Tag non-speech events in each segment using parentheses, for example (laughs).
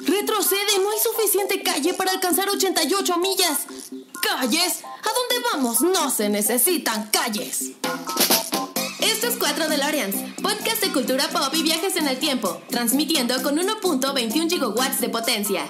Retrocede, no hay suficiente calle para alcanzar 88 millas. ¿Calles? ¿A dónde vamos? No se necesitan calles. Esto es 4 DeLoreans, podcast de cultura pop y viajes en el tiempo, transmitiendo con 1.21 gigawatts de potencia.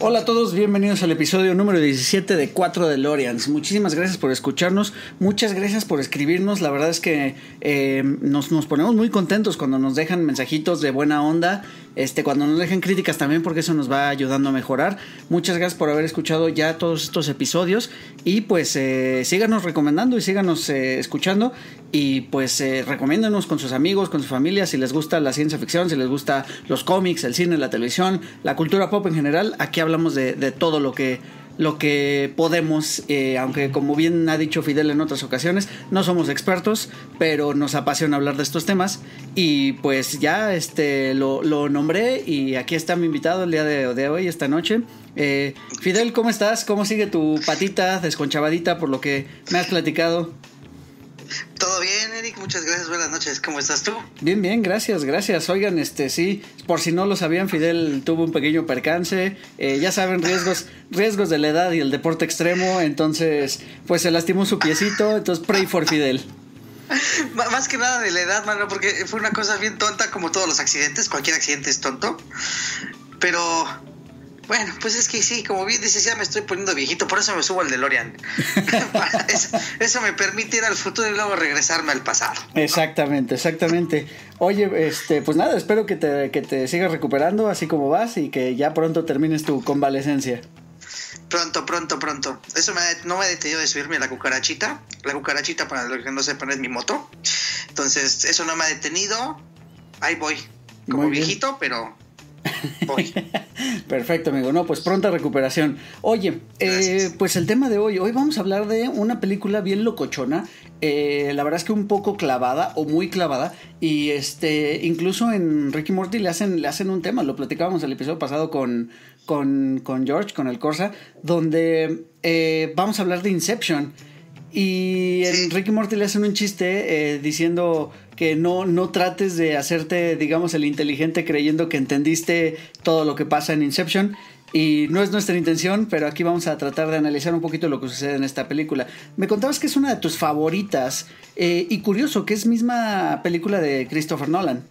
Hola a todos, bienvenidos al episodio número 17 de 4 de Lorians. Muchísimas gracias por escucharnos, muchas gracias por escribirnos. La verdad es que eh, nos, nos, ponemos muy contentos cuando nos dejan mensajitos de buena onda este, cuando nos dejen críticas también, porque eso nos va ayudando a mejorar. Muchas gracias por haber escuchado ya todos estos episodios. Y pues eh, síganos recomendando y síganos eh, escuchando. Y pues eh, con sus amigos, con su familia, si les gusta la ciencia ficción, si les gusta los cómics, el cine, la televisión, la cultura pop en general. Aquí hablamos de todo lo que lo que podemos, eh, aunque como bien ha dicho Fidel en otras ocasiones, no somos expertos, pero nos apasiona hablar de estos temas y pues ya este, lo, lo nombré y aquí está mi invitado el día de, hoy, esta noche. Eh, Fidel, ¿cómo estás? ¿Cómo sigue tu patita desconchavadita por lo que me has platicado? Todo bien, Eric, muchas gracias, buenas noches, ¿cómo estás tú? Bien, bien, gracias, gracias. Oigan, este sí, por si no lo sabían, Fidel tuvo un pequeño percance, eh, ya saben, riesgos, riesgos de la edad y el deporte extremo, entonces, pues se lastimó su piecito, entonces pray for Fidel. (laughs) Más que nada de la edad, mano, porque fue una cosa bien tonta, como todos los accidentes, cualquier accidente es tonto, pero bueno, pues es que sí, como bien dices, ya me estoy poniendo viejito, por eso me subo al DeLorean. (laughs) eso, eso, me permite ir al futuro y luego regresarme al pasado. Exactamente, exactamente. Oye, este, pues nada, espero que te, que te sigas recuperando así como vas y que ya pronto termines tu convalecencia. Pronto, pronto, pronto. Eso me, no me ha detenido de subirme a la cucarachita. La cucarachita, para los que no sepan, es mi moto. Entonces, eso no me ha detenido. Ahí voy. Como viejito, pero (laughs) Perfecto, amigo. No, pues pronta recuperación. Oye, eh, pues el tema de hoy, hoy vamos a hablar de una película bien locochona. Eh, la verdad es que un poco clavada o muy clavada. Y este, incluso en Ricky Morty le hacen, le hacen un tema. Lo platicábamos el episodio pasado con, con, con George, con el Corsa, donde eh, vamos a hablar de Inception. Y en Ricky Morty le hacen un chiste diciendo que no, no trates de hacerte, digamos, el inteligente creyendo que entendiste todo lo que pasa en Inception. Y no es nuestra intención, pero aquí vamos a tratar de analizar un poquito lo que sucede en esta película. Me contabas que es una de tus favoritas. Eh, y curioso, que es misma película de Christopher Nolan.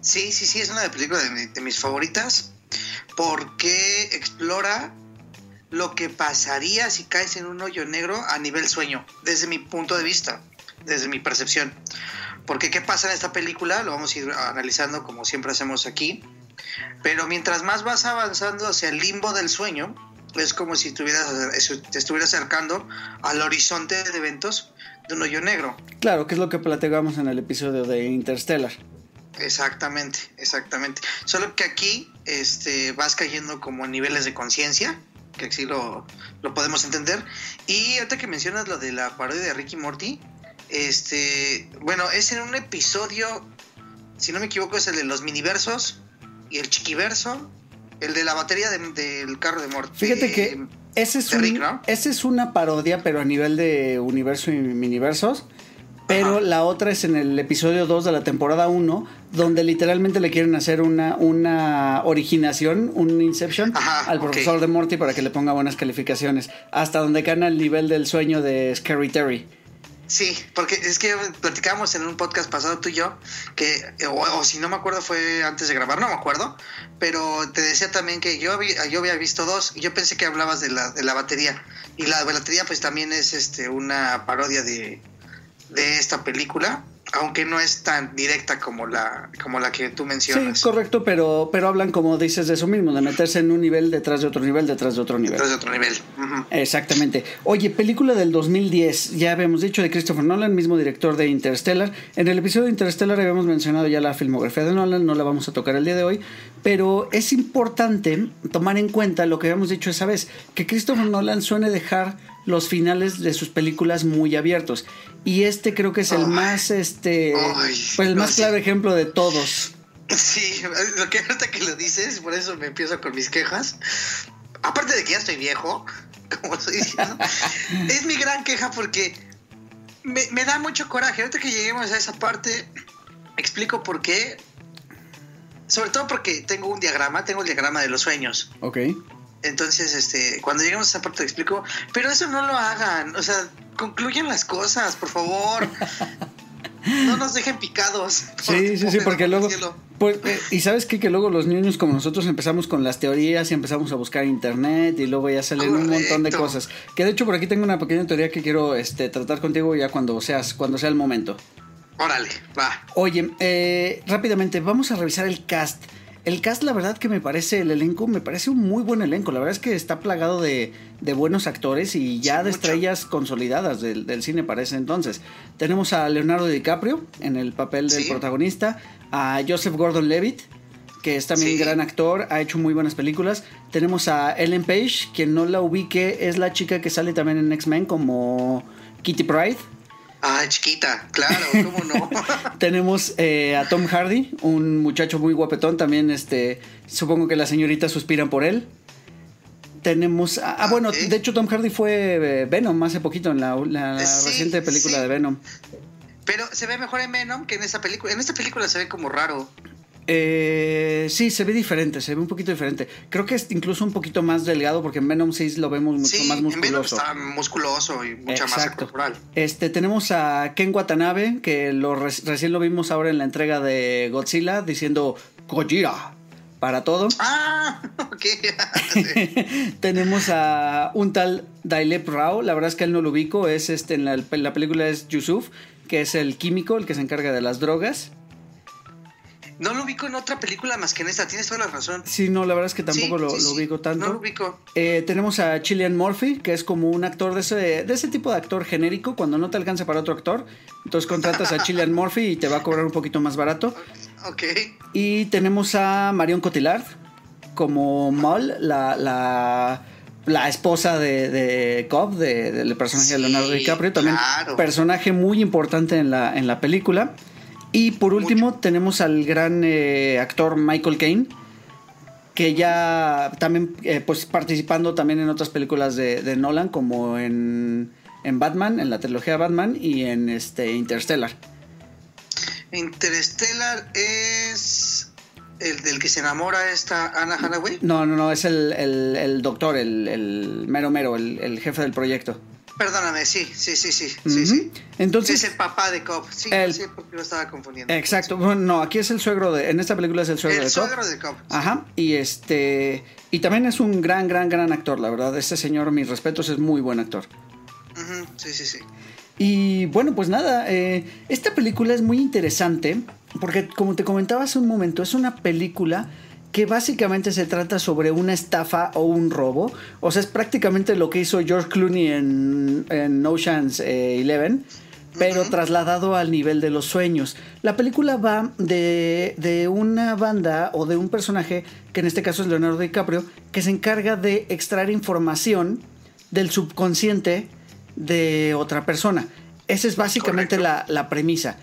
Sí, sí, sí, es una de, películas de mis favoritas. Porque explora lo que pasaría si caes en un hoyo negro a nivel sueño, desde mi punto de vista, desde mi percepción. Porque qué pasa en esta película, lo vamos a ir analizando como siempre hacemos aquí. Pero mientras más vas avanzando hacia el limbo del sueño, es como si te estuvieras acercando al horizonte de eventos de un hoyo negro. Claro, que es lo que platicamos en el episodio de Interstellar. Exactamente, exactamente. Solo que aquí este, vas cayendo como en niveles de conciencia, que así lo, lo podemos entender. Y ahorita que mencionas lo de la parodia de Ricky Morty, este, bueno, es en un episodio, si no me equivoco, es el de los miniversos y el chiquiverso, el de la batería del carro de Morty. Fíjate que ese es, ese es una parodia, pero a nivel de universo y miniversos. Pero la otra es en el episodio 2 de la temporada 1, donde literalmente le quieren hacer una, una originación, un Inception al profesor de Morty para que le ponga buenas calificaciones. Hasta donde cae el nivel del sueño de Scary Terry. Sí, porque es que platicábamos en un podcast pasado tú y yo, que, o, si no me acuerdo fue antes de grabar, no me acuerdo, pero te decía también que yo había, yo había visto dos y yo pensé que hablabas de la, de la batería. Y la batería pues también es este una parodia de, de esta película aunque no es tan directa como la, como la que tú mencionas. Sí, correcto, pero, pero hablan, como dices, de eso mismo, de meterse en un nivel detrás de otro nivel, detrás de otro nivel. Detrás de otro nivel. Exactamente. Oye, película del 2010, ya habíamos dicho de Christopher Nolan, mismo director de Interstellar. En el episodio de Interstellar habíamos mencionado ya la filmografía de Nolan, no la vamos a tocar el día de hoy, pero es importante tomar en cuenta lo que habíamos dicho esa vez, que Christopher Nolan suele dejar los finales de sus películas muy abiertos. Y este creo que es el más, este, pues el más claro ejemplo de todos. Sí, lo que ahorita que lo dices, por eso me empiezo con mis quejas. Aparte de que ya estoy viejo, (laughs) como estoy diciendo, (laughs) es mi gran queja porque me, me, da mucho coraje. Ahorita que lleguemos a esa parte, explico por qué Sobre todo porque tengo un diagrama, tengo el diagrama de los sueños. Ok. Entonces, este, cuando lleguemos a esa parte te explico, pero eso no lo hagan, o sea, concluyan las cosas, por favor. (laughs) no nos dejen picados. Sí, (laughs) sí, sí, porque luego... Pues, eh, y sabes qué? que luego los niños como nosotros empezamos con las teorías y empezamos a buscar internet y luego ya salen un montón de cosas. Que de hecho por aquí tengo una pequeña teoría que quiero este, tratar contigo ya cuando seas, cuando sea el momento. Órale, va. Oye, eh, rápidamente, vamos a revisar el cast. El cast, la verdad que me parece, el elenco, me parece un muy buen elenco. La verdad es que está plagado de, buenos actores y ya de estrellas consolidadas del, cine para ese entonces. Tenemos a Leonardo DiCaprio en el papel del protagonista, a Joseph Gordon-Levitt, que es también gran actor, ha hecho muy buenas películas. Tenemos a Ellen Page, quien no la ubique, es la chica que sale también en X-Men como Kitty Pride. Ah, chiquita, claro, cómo no. (laughs) Tenemos eh, a Tom Hardy, un muchacho muy guapetón, también este, supongo que las señoritas suspiran por él. Tenemos, ah, bueno, de hecho Tom Hardy fue eh, Venom hace poquito en la, reciente película de Venom. Pero se ve mejor en Venom que en esta película. En esta película se ve como raro. Eh, sí, se ve diferente, se ve un poquito diferente. Creo que es incluso un poquito más delgado porque en Venom 6 lo vemos mucho más musculoso. En Venom está musculoso y mucha masa corporal. Este, tenemos a Ken Watanabe, que lo recién lo vimos ahora en la entrega de Godzilla, diciendo Gojira para todo. Ah, (laughs) ok. (laughs) tenemos a un tal Dailep Rao, la verdad es que él no lo ubico, es este, en la, en la película es Yusuf, que es el químico, el que se encarga de las drogas. No lo ubico en otra película más que en esta, tienes toda la razón. Sí, no, la verdad es que tampoco lo, ubico tanto. No lo ubico. Eh, tenemos a Chilean Murphy, que es como un actor de ese, de ese tipo de actor genérico, cuando no te alcanza para otro actor. Entonces contratas a (laughs) Chilean Murphy y te va a cobrar un poquito más barato. Ok. Y tenemos a Marion Cotillard como Moll, la, la, esposa de, de Cobb, del personaje de Leonardo DiCaprio. También personaje muy importante en la, en la película. Y por último tenemos al gran eh, actor Michael Caine, que ya también eh, pues participando también en otras películas de, Nolan, como en, Batman, en la trilogía Batman y en este Interstellar. Interstellar es el del que se enamora esta Anna Hathaway. No, no, no, es el, doctor, el, mero mero, el jefe del proyecto. Perdóname, sí, sí, sí, sí. sí, Entonces, es el papá de Cobb. Sí, el, sí, porque lo estaba confundiendo. Exacto. Bueno, no, aquí es el suegro de. En esta película es el suegro de Cobb. El suegro de Cobb. Ajá. Y este. Y también es un gran, gran, gran actor, la verdad. Este señor, mis respetos, es muy buen actor. Sí, sí, sí. Y bueno, pues nada, eh, esta película es muy interesante porque, como te comentaba hace un momento, es una película que básicamente se trata sobre una estafa o un robo. O sea, es prácticamente lo que hizo George Clooney en, en Ocean's eh, Eleven, pero trasladado al nivel de los sueños. La película va de, de, una banda o de un personaje, que en este caso es Leonardo DiCaprio, que se encarga de extraer información del subconsciente de otra persona. Esa es básicamente la, la, premisa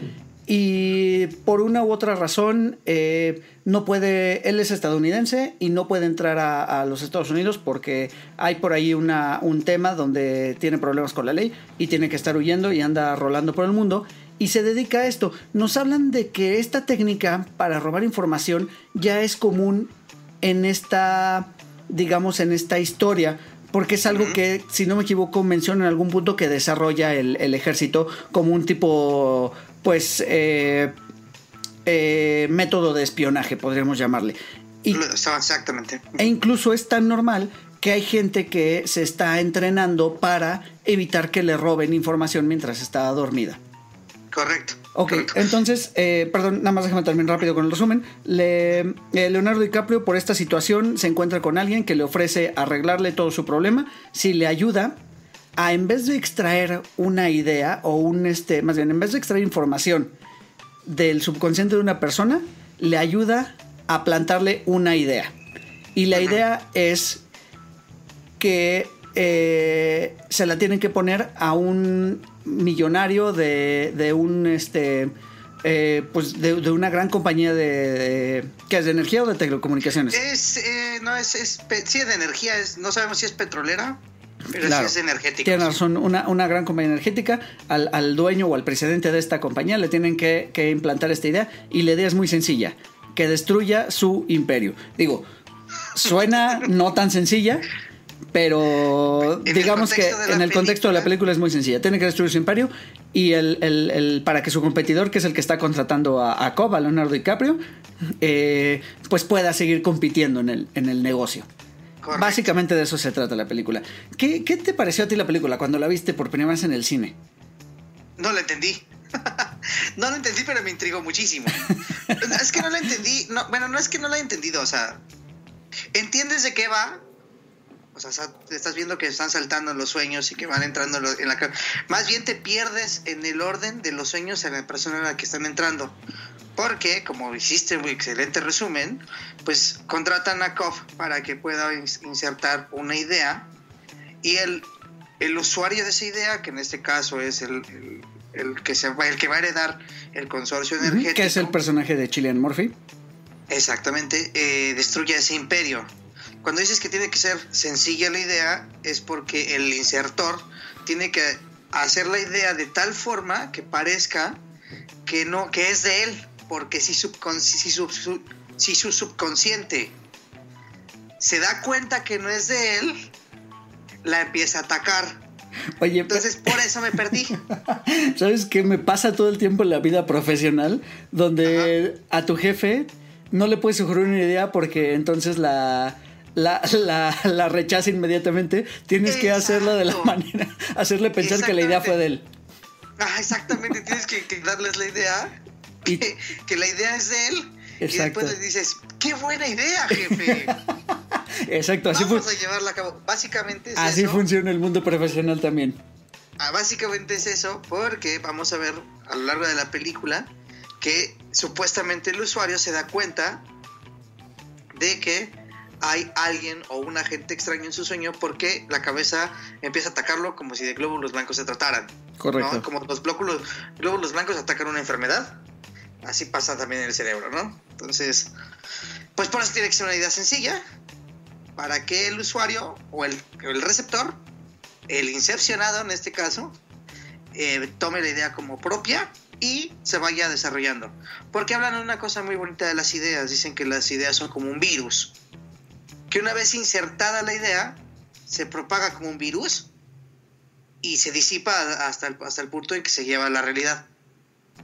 y por una u otra razón eh, no puede, él es estadounidense y no puede entrar a, los Estados Unidos porque hay por ahí una, un tema donde tiene problemas con la ley y tiene que estar huyendo y anda rolando por el mundo y se dedica a esto. Nos hablan de que esta técnica para robar información ya es común en esta, digamos, en esta historia porque es algo que, si no me equivoco, menciona en algún punto que desarrolla el, el ejército como un tipo pues, eh, eh, método de espionaje, podríamos llamarle. Y, Exactamente. E incluso es tan normal que hay gente que se está entrenando para evitar que le roben información mientras está dormida. Correcto. Ok, entonces, eh, perdón, nada más déjame terminar rápido con el resumen. Leonardo DiCaprio por esta situación se encuentra con alguien que le ofrece arreglarle todo su problema. Si le ayuda, a en vez de extraer una idea o un este, más bien, en vez de extraer información del subconsciente de una persona, le ayuda a plantarle una idea. Y la idea es que eh, se la tienen que poner a un millonario de, un este eh, pues de, una gran compañía de, ¿qué es de energía o de telecomunicaciones es eh, no es, es sí de energía es, no sabemos si es petrolera pero claro, es energética. Tiene razón, una, una, gran compañía energética, al, al, dueño o al presidente de esta compañía le tienen que, que, implantar esta idea y la idea es muy sencilla. que destruya su imperio. Digo, suena no tan sencilla, pero (laughs) digamos que en el contexto de la película es muy sencilla. Tiene que destruir su imperio y el, para que su competidor, que es el que está contratando a, a Cobb, a Leonardo DiCaprio, eh, pues pueda seguir compitiendo en el, en el negocio. Básicamente de eso se trata la película. ¿Qué, ¿Qué, te pareció a ti la película cuando la viste por primera vez en el cine? No la entendí. (laughs) no la entendí, pero me intrigó muchísimo. (laughs) es que no la entendí. No, bueno, no es que no la he entendido. O sea, entiendes de qué va, o sea, estás viendo que están saltando los sueños y que van entrando en la Más bien te pierdes en el orden de los sueños en la persona en la que están entrando. Porque, como hiciste un excelente resumen, pues contratan a Koff para que pueda insertar una idea y el, el usuario de esa idea, que en este caso es el, que, se va, el que va a heredar el consorcio energético. Que es el personaje de Chilean Murphy. Exactamente, eh, destruye ese imperio. Cuando dices que tiene que ser sencilla la idea, es porque el insertor tiene que hacer la idea de tal forma que parezca que no, que es de él, porque si, si, si su subconsciente se da cuenta que no es de él, la empieza a atacar. Oye, entonces por eso me perdí. (laughs) ¿Sabes qué me pasa todo el tiempo en la vida profesional? Donde a tu jefe no le puedes sugerir una idea porque entonces la, la, la, rechaza inmediatamente. Tienes que hacerla de la manera, hacerle pensar que la idea fue de él. Ah, exactamente, tienes que, darles la idea, que, la idea es de él. Y después le dices, qué buena idea, jefe. (laughs) Exacto, así Vamos a llevarla a cabo. Básicamente es Así funciona el mundo profesional también. Ah, básicamente es eso, porque vamos a ver a lo largo de la película que supuestamente el usuario se da cuenta de que hay alguien o un agente extraño en su sueño porque la cabeza empieza a atacarlo como si de glóbulos blancos se trataran. Correcto. Como los glóbulos, glóbulos blancos atacan una enfermedad, así pasa también en el cerebro, ¿no? Entonces, pues por eso tiene que ser una idea sencilla para que el usuario o el, el receptor, el incepcionado en este caso, eh, tome la idea como propia y se vaya desarrollando. Porque hablan de una cosa muy bonita de las ideas, dicen que las ideas son como un virus, que una vez insertada la idea, se propaga como un virus y se disipa hasta el, hasta el punto en que se lleva a la realidad.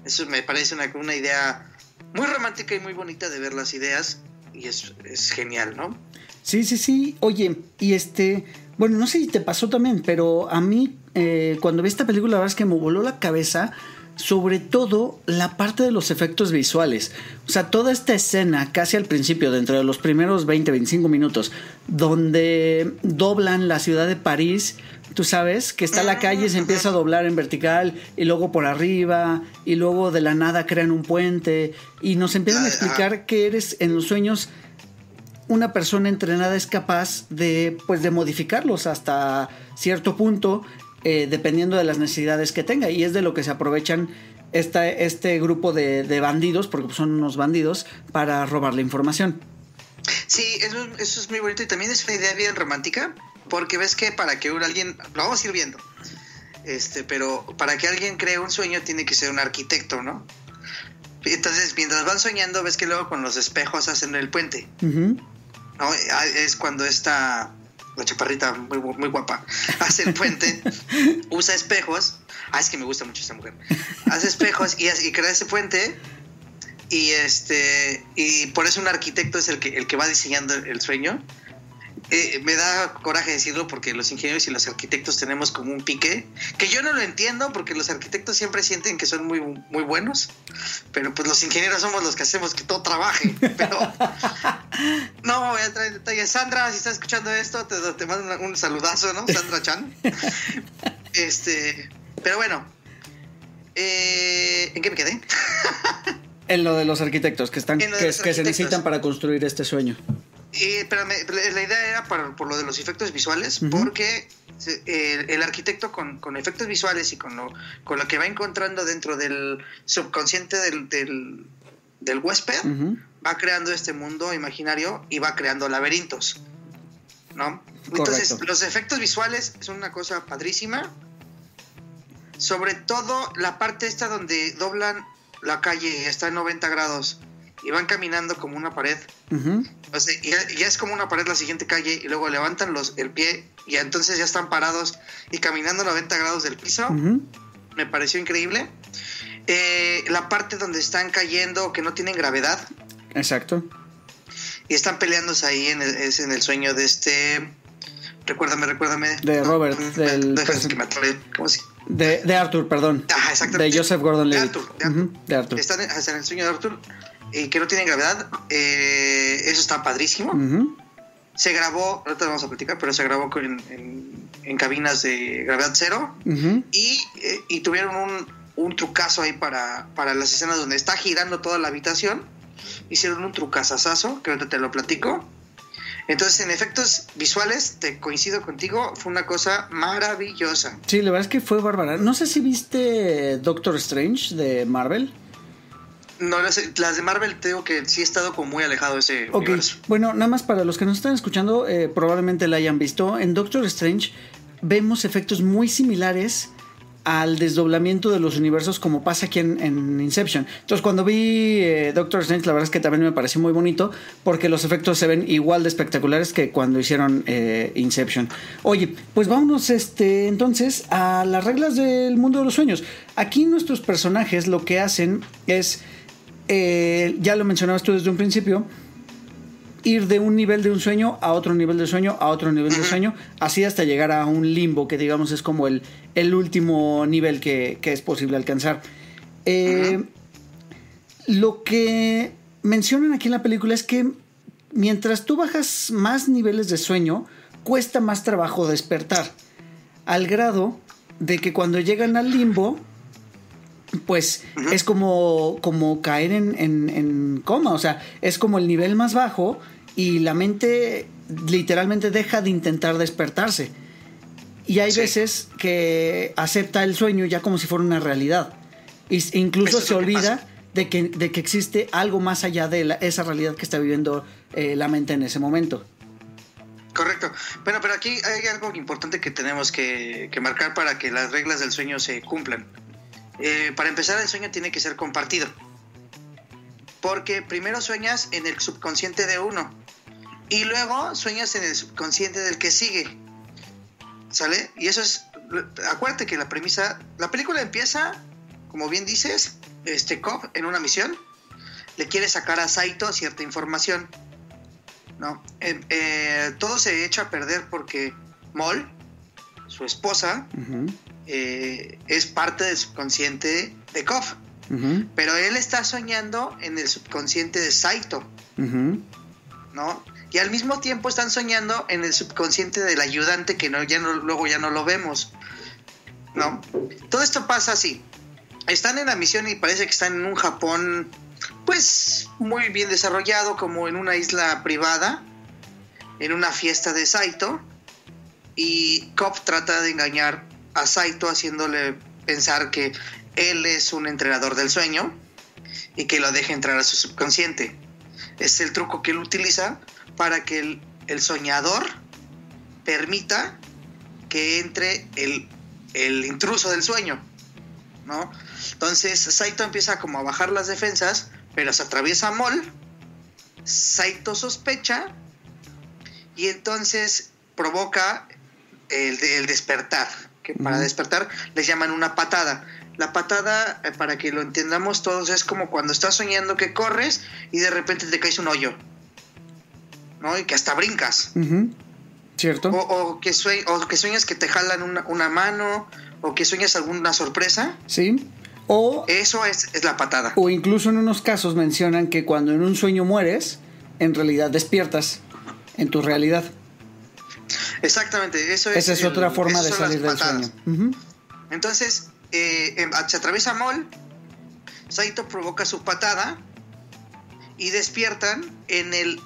Eso me parece una, una idea muy romántica y muy bonita de ver las ideas y es, es genial, ¿no? Sí, sí, sí. Oye, y este, bueno, no sé si te pasó también, pero a mí eh, cuando vi esta película la verdad es que me voló la cabeza sobre todo la parte de los efectos visuales. O sea, toda esta escena, casi al principio, dentro de los primeros 20, 25 minutos, donde doblan la ciudad de París, tú sabes, que está la calle, se empieza a doblar en vertical y luego por arriba y luego de la nada crean un puente y nos empiezan a explicar que eres en los sueños una persona entrenada es capaz de pues de modificarlos hasta cierto punto eh, dependiendo de las necesidades que tenga. Y es de lo que se aprovechan esta, este grupo de, bandidos, porque son unos bandidos, para robar la información. Sí, eso, es muy bonito y también es una idea bien romántica, porque ves que para que alguien, lo vamos a ir viendo, este, pero para que alguien cree un sueño tiene que ser un arquitecto, ¿no? Entonces, mientras van soñando, ves que luego con los espejos hacen el puente. Ah, es cuando esta la chaparrita muy, muy guapa, hace el puente, (laughs) usa espejos. Ah, es que me gusta mucho esta mujer. Hace espejos y, y crea ese puente. Y este y por eso un arquitecto es el que, el que va diseñando el sueño. Eh, me da coraje decirlo porque los ingenieros y los arquitectos tenemos como un pique que yo no lo entiendo porque los arquitectos siempre sienten que son muy, muy buenos, pero pues los ingenieros somos los que hacemos que todo trabaje. (laughs) Pero no voy a traer detalles. Sandra, si estás escuchando esto, te, te mando un, saludazo, ¿no? Sandra Chan. (laughs) Este, pero bueno, eh, ¿en qué me quedé? en lo de los arquitectos que están que, que se necesitan para construir este sueño. Eh, pero la idea era por lo de los efectos visuales, porque el, arquitecto con, efectos visuales y con lo, con lo que va encontrando dentro del subconsciente del, del, huésped, va creando este mundo imaginario y va creando laberintos. ¿No? Entonces, los efectos visuales son una cosa padrísima. Sobre todo la parte esta donde doblan la calle y está en 90 grados y van caminando como una pared. O sea, ya, ya, es como una pared la siguiente calle y luego levantan los, el pie y entonces ya están parados y caminando 90 grados del piso. Me pareció increíble. Eh, la parte donde están cayendo que no tienen gravedad. Exacto. Y están peleándose ahí en el, es en el sueño de este. Recuérdame, recuérdame. De Robert. del ¿Cómo se de, de, Arthur, perdón. Exactamente. De Joseph Gordon Levitt. De Arthur. De Arthur. Están en, en, el sueño de Arthur y que no tienen gravedad. Eh, eso está padrísimo. Se grabó, ahorita vamos a platicar, pero se grabó en, en, en cabinas de gravedad cero. y, eh, y, tuvieron un, un, trucazo ahí para, para las escenas donde está girando toda la habitación. Hicieron un trucazazazo, que ahorita te lo platico. Entonces, en efectos visuales, te coincido contigo, fue una cosa maravillosa. Sí, la verdad es que fue bárbara. No sé si viste Doctor Strange de Marvel. No, las, las de Marvel tengo que sí he estado como muy alejado de ese okay. universo. Bueno, nada más para los que nos están escuchando, eh, probablemente la hayan visto. En Doctor Strange vemos efectos muy similares al desdoblamiento de los universos como pasa aquí en, en Inception. Entonces cuando vi eh, Doctor Strange la verdad es que también me pareció muy bonito porque los efectos se ven igual de espectaculares que cuando hicieron eh, Inception. Oye, pues vámonos este, entonces a las reglas del mundo de los sueños. Aquí nuestros personajes lo que hacen es, eh, ya lo mencionabas tú desde un principio, ir de un nivel de un sueño a otro nivel de sueño, a otro nivel de sueño, así hasta llegar a un limbo que digamos es como el, el último nivel que, que, es posible alcanzar. Eh, lo que mencionan aquí en la película es que mientras tú bajas más niveles de sueño, cuesta más trabajo despertar, al grado de que cuando llegan al limbo, pues es como, como caer en, en, en, coma, o sea, es como el nivel más bajo y la mente literalmente deja de intentar despertarse. Y hay sí. veces que acepta el sueño ya como si fuera una realidad. E incluso se olvida de que, de que, existe algo más allá de la, esa realidad que está viviendo eh, la mente en ese momento. Correcto. Bueno, pero aquí hay algo importante que tenemos que, que marcar para que las reglas del sueño se cumplan. Eh, para empezar, el sueño tiene que ser compartido. Porque primero sueñas en el subconsciente de uno y luego sueñas en el subconsciente del que sigue. ¿Sale? Y eso es. Acuérdate que la premisa. La película empieza, como bien dices, este Cobb en una misión. Le quiere sacar a Saito cierta información. ¿No? Eh, todo se echa a perder porque Moll, su esposa. Eh, es parte del subconsciente de. Uh -huh. Pero él está soñando en el subconsciente de Saito. Uh -huh. ¿No? Y al mismo tiempo están soñando en el subconsciente del ayudante que no, ya no, luego ya no lo vemos. ¿No? Todo esto pasa así. Están en la misión y parece que están en un Japón, pues, muy bien desarrollado, como en una isla privada, en una fiesta de Saito. Y Cobb trata de engañar a Saito haciéndole pensar que él es un entrenador del sueño y que lo deje entrar a su subconsciente. Es el truco que él utiliza para que el, soñador permita que entre el, intruso del sueño, ¿no? Entonces Saito empieza como a bajar las defensas, pero se atraviesa Mol, Saito sospecha y entonces provoca el despertar, que para uh -huh. despertar les llaman una patada. La patada, eh, para que lo entendamos todos, es como cuando estás soñando que corres y de repente te caes un hoyo. ¿no? Y que hasta brincas. Uh -huh. ¿Cierto? O, o, que sue o, que sueñas que te jalan una, una, mano, o que sueñas alguna sorpresa. Sí. O. Eso es, es, la patada. O incluso en unos casos mencionan que cuando en un sueño mueres, en realidad despiertas en tu realidad. Exactamente, eso es. Esa es el, otra forma de salir del sueño. Uh -huh. Entonces, eh, se atraviesa Mol, Saito provoca su patada y despiertan en el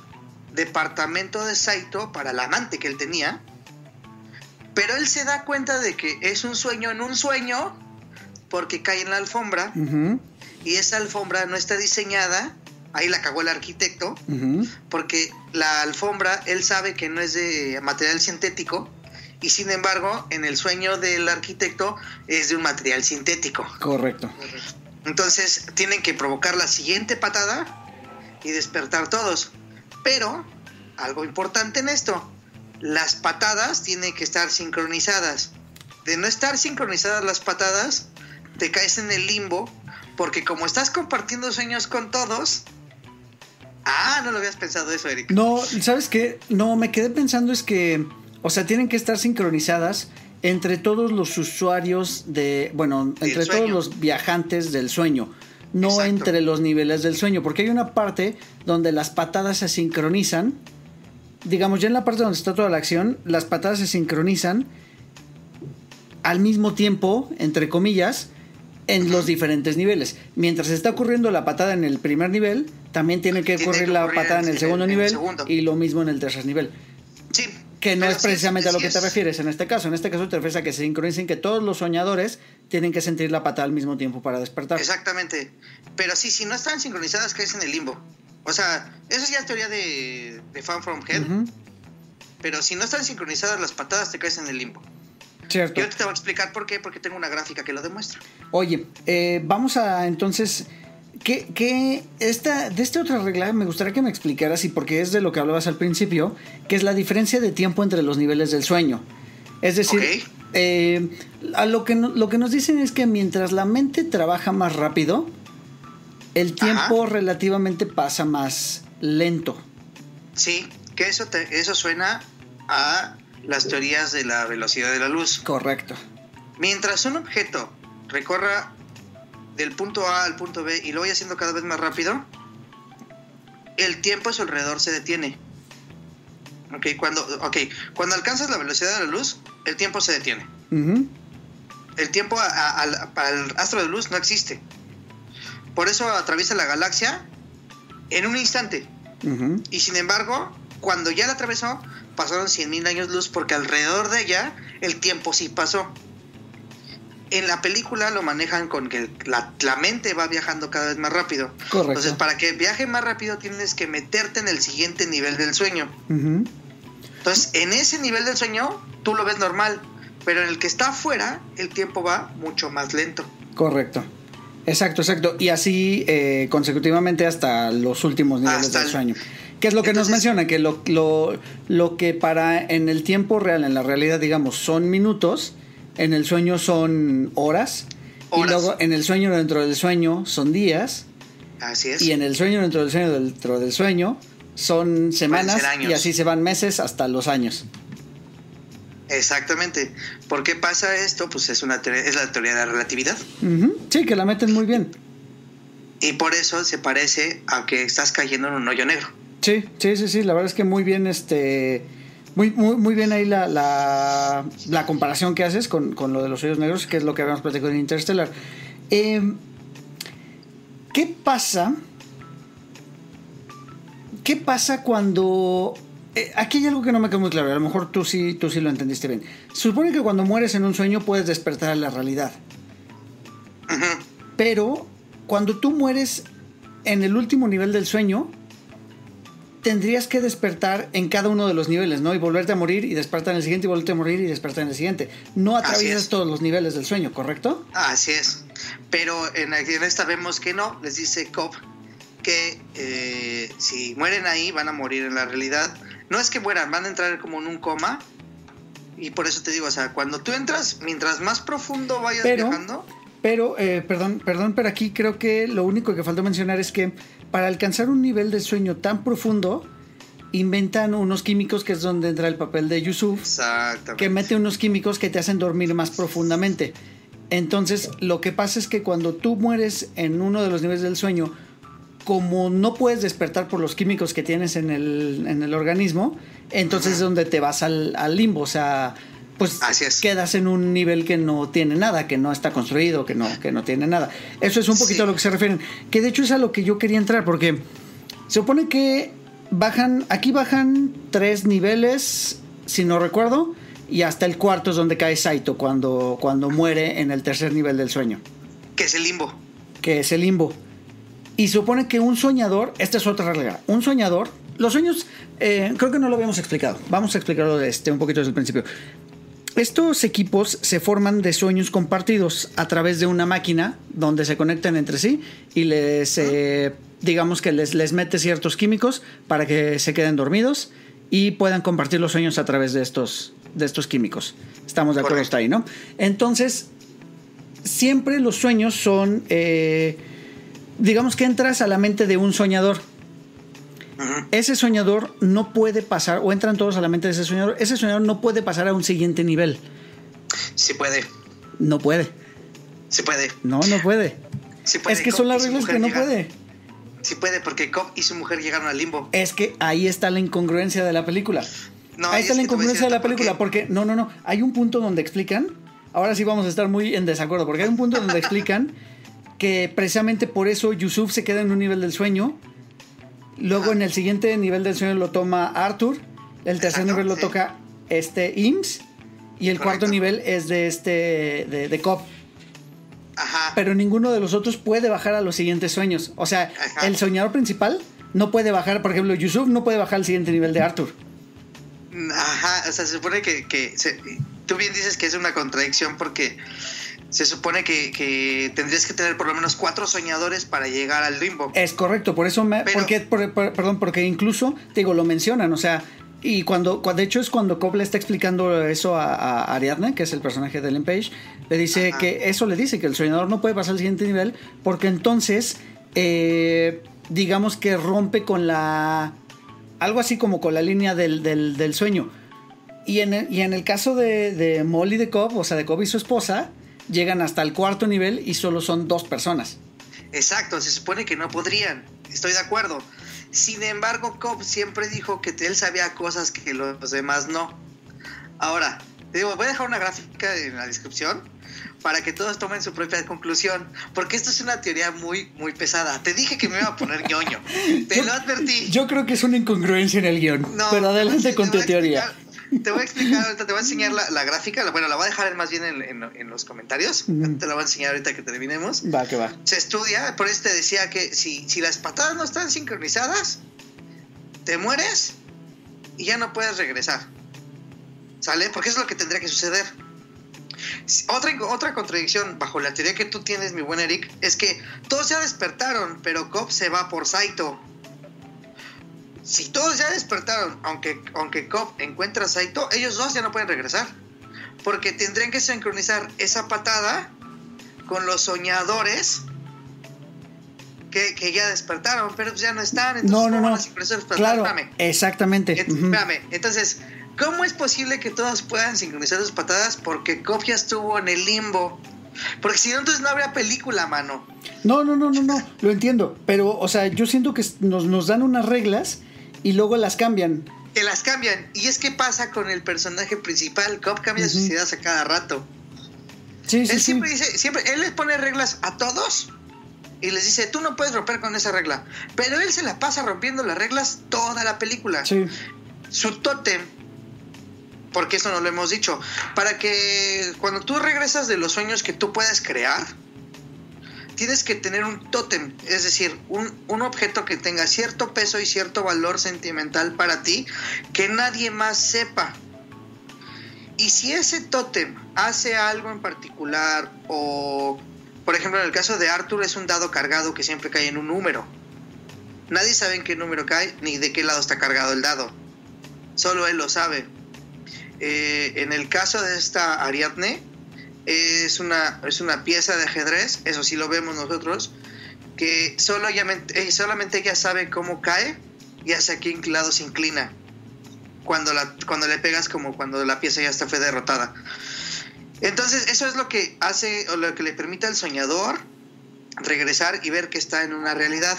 departamento de Saito para el amante que él tenía. Pero él se da cuenta de que es un sueño en un sueño porque cae en la alfombra uh -huh. y esa alfombra no está diseñada. Ahí la cagó el arquitecto uh -huh. porque la alfombra él sabe que no es de material sintético y sin embargo en el sueño del arquitecto es de un material sintético. Correcto. Entonces tienen que provocar la siguiente patada y despertar todos. Pero, algo importante en esto, las patadas tienen que estar sincronizadas. De no estar sincronizadas las patadas, te caes en el limbo, porque como estás compartiendo sueños con todos... Ah, no lo habías pensado eso, Eric. No, ¿sabes qué? No, me quedé pensando es que, o sea, tienen que estar sincronizadas entre todos los usuarios de, bueno, entre todos los viajantes del sueño, no entre los niveles del sueño, porque hay una parte donde las patadas se sincronizan, digamos, ya en la parte donde está toda la acción, las patadas se sincronizan al mismo tiempo, entre comillas, en los diferentes niveles. Mientras está ocurriendo la patada en el primer nivel, también tiene que ocurrir la patada en el segundo nivel y lo mismo en el tercer nivel. Sí, que no es precisamente a lo que te refieres en este caso. En este caso te refieres a que se sincronicen que todos los soñadores tienen que sentir la patada al mismo tiempo para despertar. Exactamente. Pero sí, si no están sincronizadas, caes en el limbo. O sea, eso ya es teoría de, de Fan From Hell. Pero si no están sincronizadas las patadas, te caes en el limbo. Cierto. Yo te voy a explicar por qué, porque tengo una gráfica que lo demuestra. Oye, eh, vamos a entonces ¿Qué, esta, de esta otra regla me gustaría que me explicaras, y porque es de lo que hablabas al principio, que es la diferencia de tiempo entre los niveles del sueño. Es decir, eh, a lo, que lo que nos dicen es que mientras la mente trabaja más rápido, el tiempo relativamente pasa más lento. Sí, que eso, eso suena a las teorías de la velocidad de la luz. Correcto. Mientras un objeto recorra del punto A al punto B y lo voy haciendo cada vez más rápido, el tiempo a su alrededor se detiene. Ok, cuando, okay. cuando alcanzas la velocidad de la luz, el tiempo se detiene. El tiempo al astro de luz no existe. Por eso atraviesa la galaxia en un instante. Y sin embargo, cuando ya la atravesó, pasaron 100.000 años luz porque alrededor de ella el tiempo sí pasó en la película lo manejan con que la, mente va viajando cada vez más rápido. Correcto. Entonces, para que viaje más rápido tienes que meterte en el siguiente nivel del sueño. Entonces, en ese nivel del sueño, tú lo ves normal, pero en el que está afuera, el tiempo va mucho más lento. Correcto. Exacto, exacto. Y así eh, consecutivamente hasta los últimos niveles del sueño. ¿Qué es lo que nos menciona? Que lo, lo, lo que para en el tiempo real, en la realidad, digamos, son minutos, en el sueño son horas, Y luego en el sueño dentro del sueño son días. Así es. Y en el sueño dentro del sueño dentro del sueño son semanas. Y así se van meses hasta los años. Exactamente. ¿Por qué pasa esto? Pues es, una es la teoría de la relatividad. Sí, que la meten muy bien. Y por eso se parece a que estás cayendo en un hoyo negro. Sí, sí, sí, sí. La verdad es que muy bien este muy, muy, muy bien ahí la, la, comparación que haces con, lo de los hoyos negros, que es lo que habíamos platicado en Interstellar. Em, ¿Qué pasa? ¿Qué pasa cuando... Eh, aquí hay algo que no me quedó muy claro, a lo mejor tú sí, tú sí lo entendiste bien. Supone que cuando mueres en un sueño puedes despertar a la realidad. Pero cuando tú mueres en el último nivel del sueño, tendrías que despertar en cada uno de los niveles, ¿no? Y volverte a morir y despertar en el siguiente y volverte a morir y despertar en el siguiente. No atraviesas todos los niveles del sueño, ¿correcto? Así es. Pero en, esta vemos que no, les dice Cobb que eh, si mueren ahí van a morir en la realidad. No es que mueran, van a entrar como en un coma. Y por eso te digo, o sea, cuando tú entras, mientras más profundo vayas viajando. Pero, eh, perdón, perdón, pero aquí creo que lo único que falta mencionar es que para alcanzar un nivel de sueño tan profundo, inventan unos químicos que es donde entra el papel de Yusuf, que mete unos químicos que te hacen dormir más profundamente. Entonces, lo que pasa es que cuando tú mueres en uno de los niveles del sueño, como no puedes despertar por los químicos que tienes en el, en el organismo, entonces es donde te vas al, al limbo, o sea, pues quedas en un nivel que no tiene nada, que no está construido, que no, que no tiene nada. Eso es un poquito a lo que se refieren. Que de hecho es a lo que yo quería entrar, porque se supone que bajan, aquí bajan tres niveles, si no recuerdo, y hasta el cuarto es donde cae Saito cuando, cuando muere en el tercer nivel del sueño. Que es el limbo. Que es el limbo. Y supone que un soñador, esta es otra regla, un soñador, los sueños, eh, creo que no lo habíamos explicado, vamos a explicarlo este, un poquito desde el principio estos equipos se forman de sueños compartidos a través de una máquina donde se conectan entre sí y les, eh, digamos que les, les mete ciertos químicos para que se queden dormidos y puedan compartir los sueños a través de estos, de estos químicos. Estamos de acuerdo hasta ahí, ¿no? Entonces, siempre los sueños son, eh, digamos que entras a la mente de un soñador. Ese soñador no puede pasar, o entran todos a la mente de ese soñador, ese soñador no puede pasar a un siguiente nivel. Sí puede, No puede. sí puede. No, no puede. sí puede. Es que Cobb son las reglas que no puede. Sí puede, porque Cobb y su mujer llegaron al limbo. Es que ahí está la incongruencia de la película. No, ahí está es la incongruencia de la película, porque no, no, no. Hay un punto donde explican. Ahora sí vamos a estar muy en desacuerdo, porque hay un punto donde explican que precisamente por eso Yusuf se queda en un nivel del sueño. Luego en el siguiente nivel del sueño lo toma Arthur. El tercer Exacto, nivel lo sí. toca este Ims. Y el cuarto nivel es de este. de, de Cobb. Ajá. Pero ninguno de los otros puede bajar a los siguientes sueños. O sea, Ajá. el soñador principal no puede bajar, por ejemplo, Yusuf no puede bajar al siguiente nivel de Arthur. Ajá, o sea, se supone que, que se- tú bien dices que es una contradicción porque se supone que, que tendrías que tener por lo menos cuatro soñadores para llegar al limbo. Es correcto, por eso me. Pero- porque, por- por- perdón, porque incluso, te digo, lo mencionan, o sea. Y cuando, cua- de hecho, es cuando Cobb le está explicando eso a, a Ariadne, que es el personaje de Ellen Page, le dice Ajá. que eso le dice que el soñador no puede pasar al siguiente nivel, porque entonces, eh, digamos que rompe con la. Algo así como con la línea del, del- del sueño. Y en, el, y en el caso de, de Molly de Cobb, o sea, de Cobb y su esposa, llegan hasta el cuarto nivel y solo son dos personas. Exacto, se supone que no podrían. Estoy de acuerdo. Sin embargo, Cobb siempre dijo que él sabía cosas que los demás no. Ahora, te digo, voy a dejar una gráfica en la descripción para que todos tomen su propia conclusión, porque esto es una teoría muy, muy pesada. Te dije que me iba a poner ñoño. (laughs) Te lo advertí. Yo creo que es una incongruencia en el guion. No, pero adelante te con tu teoría. explicar- Te voy a explicar ahorita, te voy a enseñar la, la gráfica. Bueno, la voy a dejar más bien en, en- en los comentarios. Te la voy a enseñar ahorita que terminemos. Va, que va. Se estudia, por eso te decía que si, si las patadas no están sincronizadas, te mueres y ya no puedes regresar. ¿Sale? Porque eso es lo que tendría que suceder. Otra, otra contradicción bajo la teoría que tú tienes, mi buen Eric, es que todos ya despertaron, pero Cobb se va por Saito. Si todos ya despertaron, aunque, aunque Cobb encuentra a Saito, ellos dos ya no pueden regresar. Porque tendrían que sincronizar esa patada con los soñadores que, que ya despertaron, pero pues ya no están. Entonces, No, no, ¿cómo no. van a sincronizar las patadas? Claro, Espérame. exactamente. Espérame. Entonces, ¿cómo es posible que todos puedan sincronizar sus patadas? Porque Cobb ya estuvo en el limbo. Porque si no, entonces no habría película, mano. No, no, no, no, no, lo entiendo. Pero, o sea, yo siento que nos, nos dan unas reglas y luego las cambian. Que las cambian. Y es que pasa con el personaje principal. Cobb cambia sus Ujú. ideas a cada rato. Sí, sí, él sí. siempre dice, siempre, él les pone reglas a todos y les dice, tú no puedes romper con esa regla. Pero él se la pasa rompiendo las reglas toda la película. Sí, Su tótem, porque eso no lo hemos dicho, para que cuando tú regresas de los sueños que tú puedes crear, tienes que tener un tótem, es decir, un, un objeto que tenga cierto peso y cierto valor sentimental para ti que nadie más sepa. Y si ese tótem hace algo en particular o, por ejemplo, en el caso de Arthur es un dado cargado que siempre cae en un número. Nadie sabe en qué número cae ni de qué lado está cargado el dado. Solo él lo sabe. Eh, en el caso de esta Ariadne, es una, es una pieza de ajedrez, eso sí lo vemos nosotros, que solo eh, solamente ella sabe cómo cae y hacia qué lado se inclina cuando, la, cuando le pegas como cuando la pieza ya está fue derrotada. Entonces eso es lo que hace o lo que le permite al soñador regresar y ver que está en una realidad.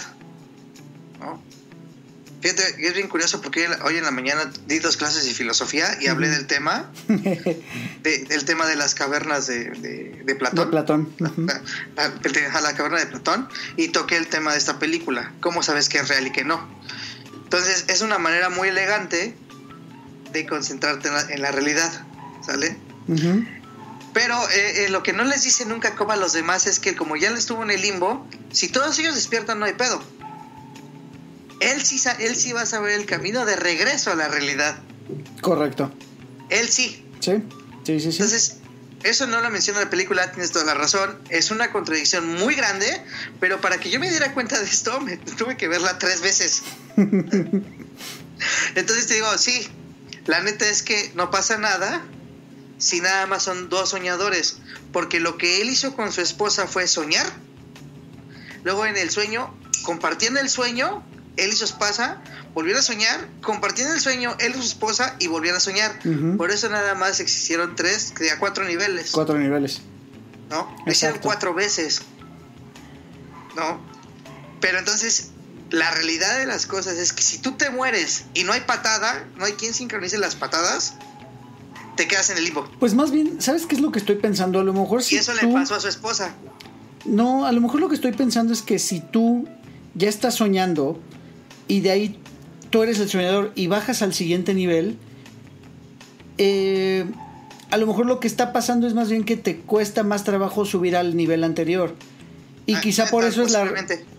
Fíjate, es bien curioso porque hoy en la mañana di dos clases de filosofía y hablé del tema, (laughs) de- del tema de las cavernas de, de- de de Platón. Platón. Ujú. La, la- a la caverna de Platón y toqué el tema de esta película, cómo sabes que es real y que no. Entonces es una manera muy elegante de concentrarte en la, en la realidad, ¿sale? Pero eh, eh, lo que no les dice nunca como a los demás es que como ya él estuvo en el limbo, si todos ellos despiertan no hay pedo. Él sí, él sí va a saber el camino de regreso a la realidad. Correcto. Él sí. Sí. Sí, sí, sí. Entonces, eso no lo menciona la película, tienes toda la razón. Es una contradicción muy grande, pero para que yo me diera cuenta de esto, me (laughs) tuve que verla tres veces. (laughs) Entonces te digo, sí, la neta es que no pasa nada si nada más son dos soñadores, porque lo que él hizo con su esposa fue soñar. Luego en el sueño, compartiendo el sueño, él y su esposa volvieron a soñar, compartiendo el sueño, él y su esposa y volvieron a soñar. Por eso nada más existieron tres, cuatro niveles. Cuatro niveles. ¿no? Lo hicieron cuatro veces, ¿no? Pero entonces, la realidad de las cosas es que si tú te mueres y no hay patada, no hay quien sincronice las patadas, te quedas en el limbo. Pues más bien, ¿sabes qué es lo que estoy pensando? A lo mejor si y eso tú... le pasó a su esposa. No, a lo mejor lo que estoy pensando es que si tú ya estás soñando y de ahí tú eres el soñador y bajas al siguiente nivel, eh, a lo mejor lo que está pasando es más bien que te cuesta más trabajo subir al nivel anterior. Y Ah, quizá por ah, eso es la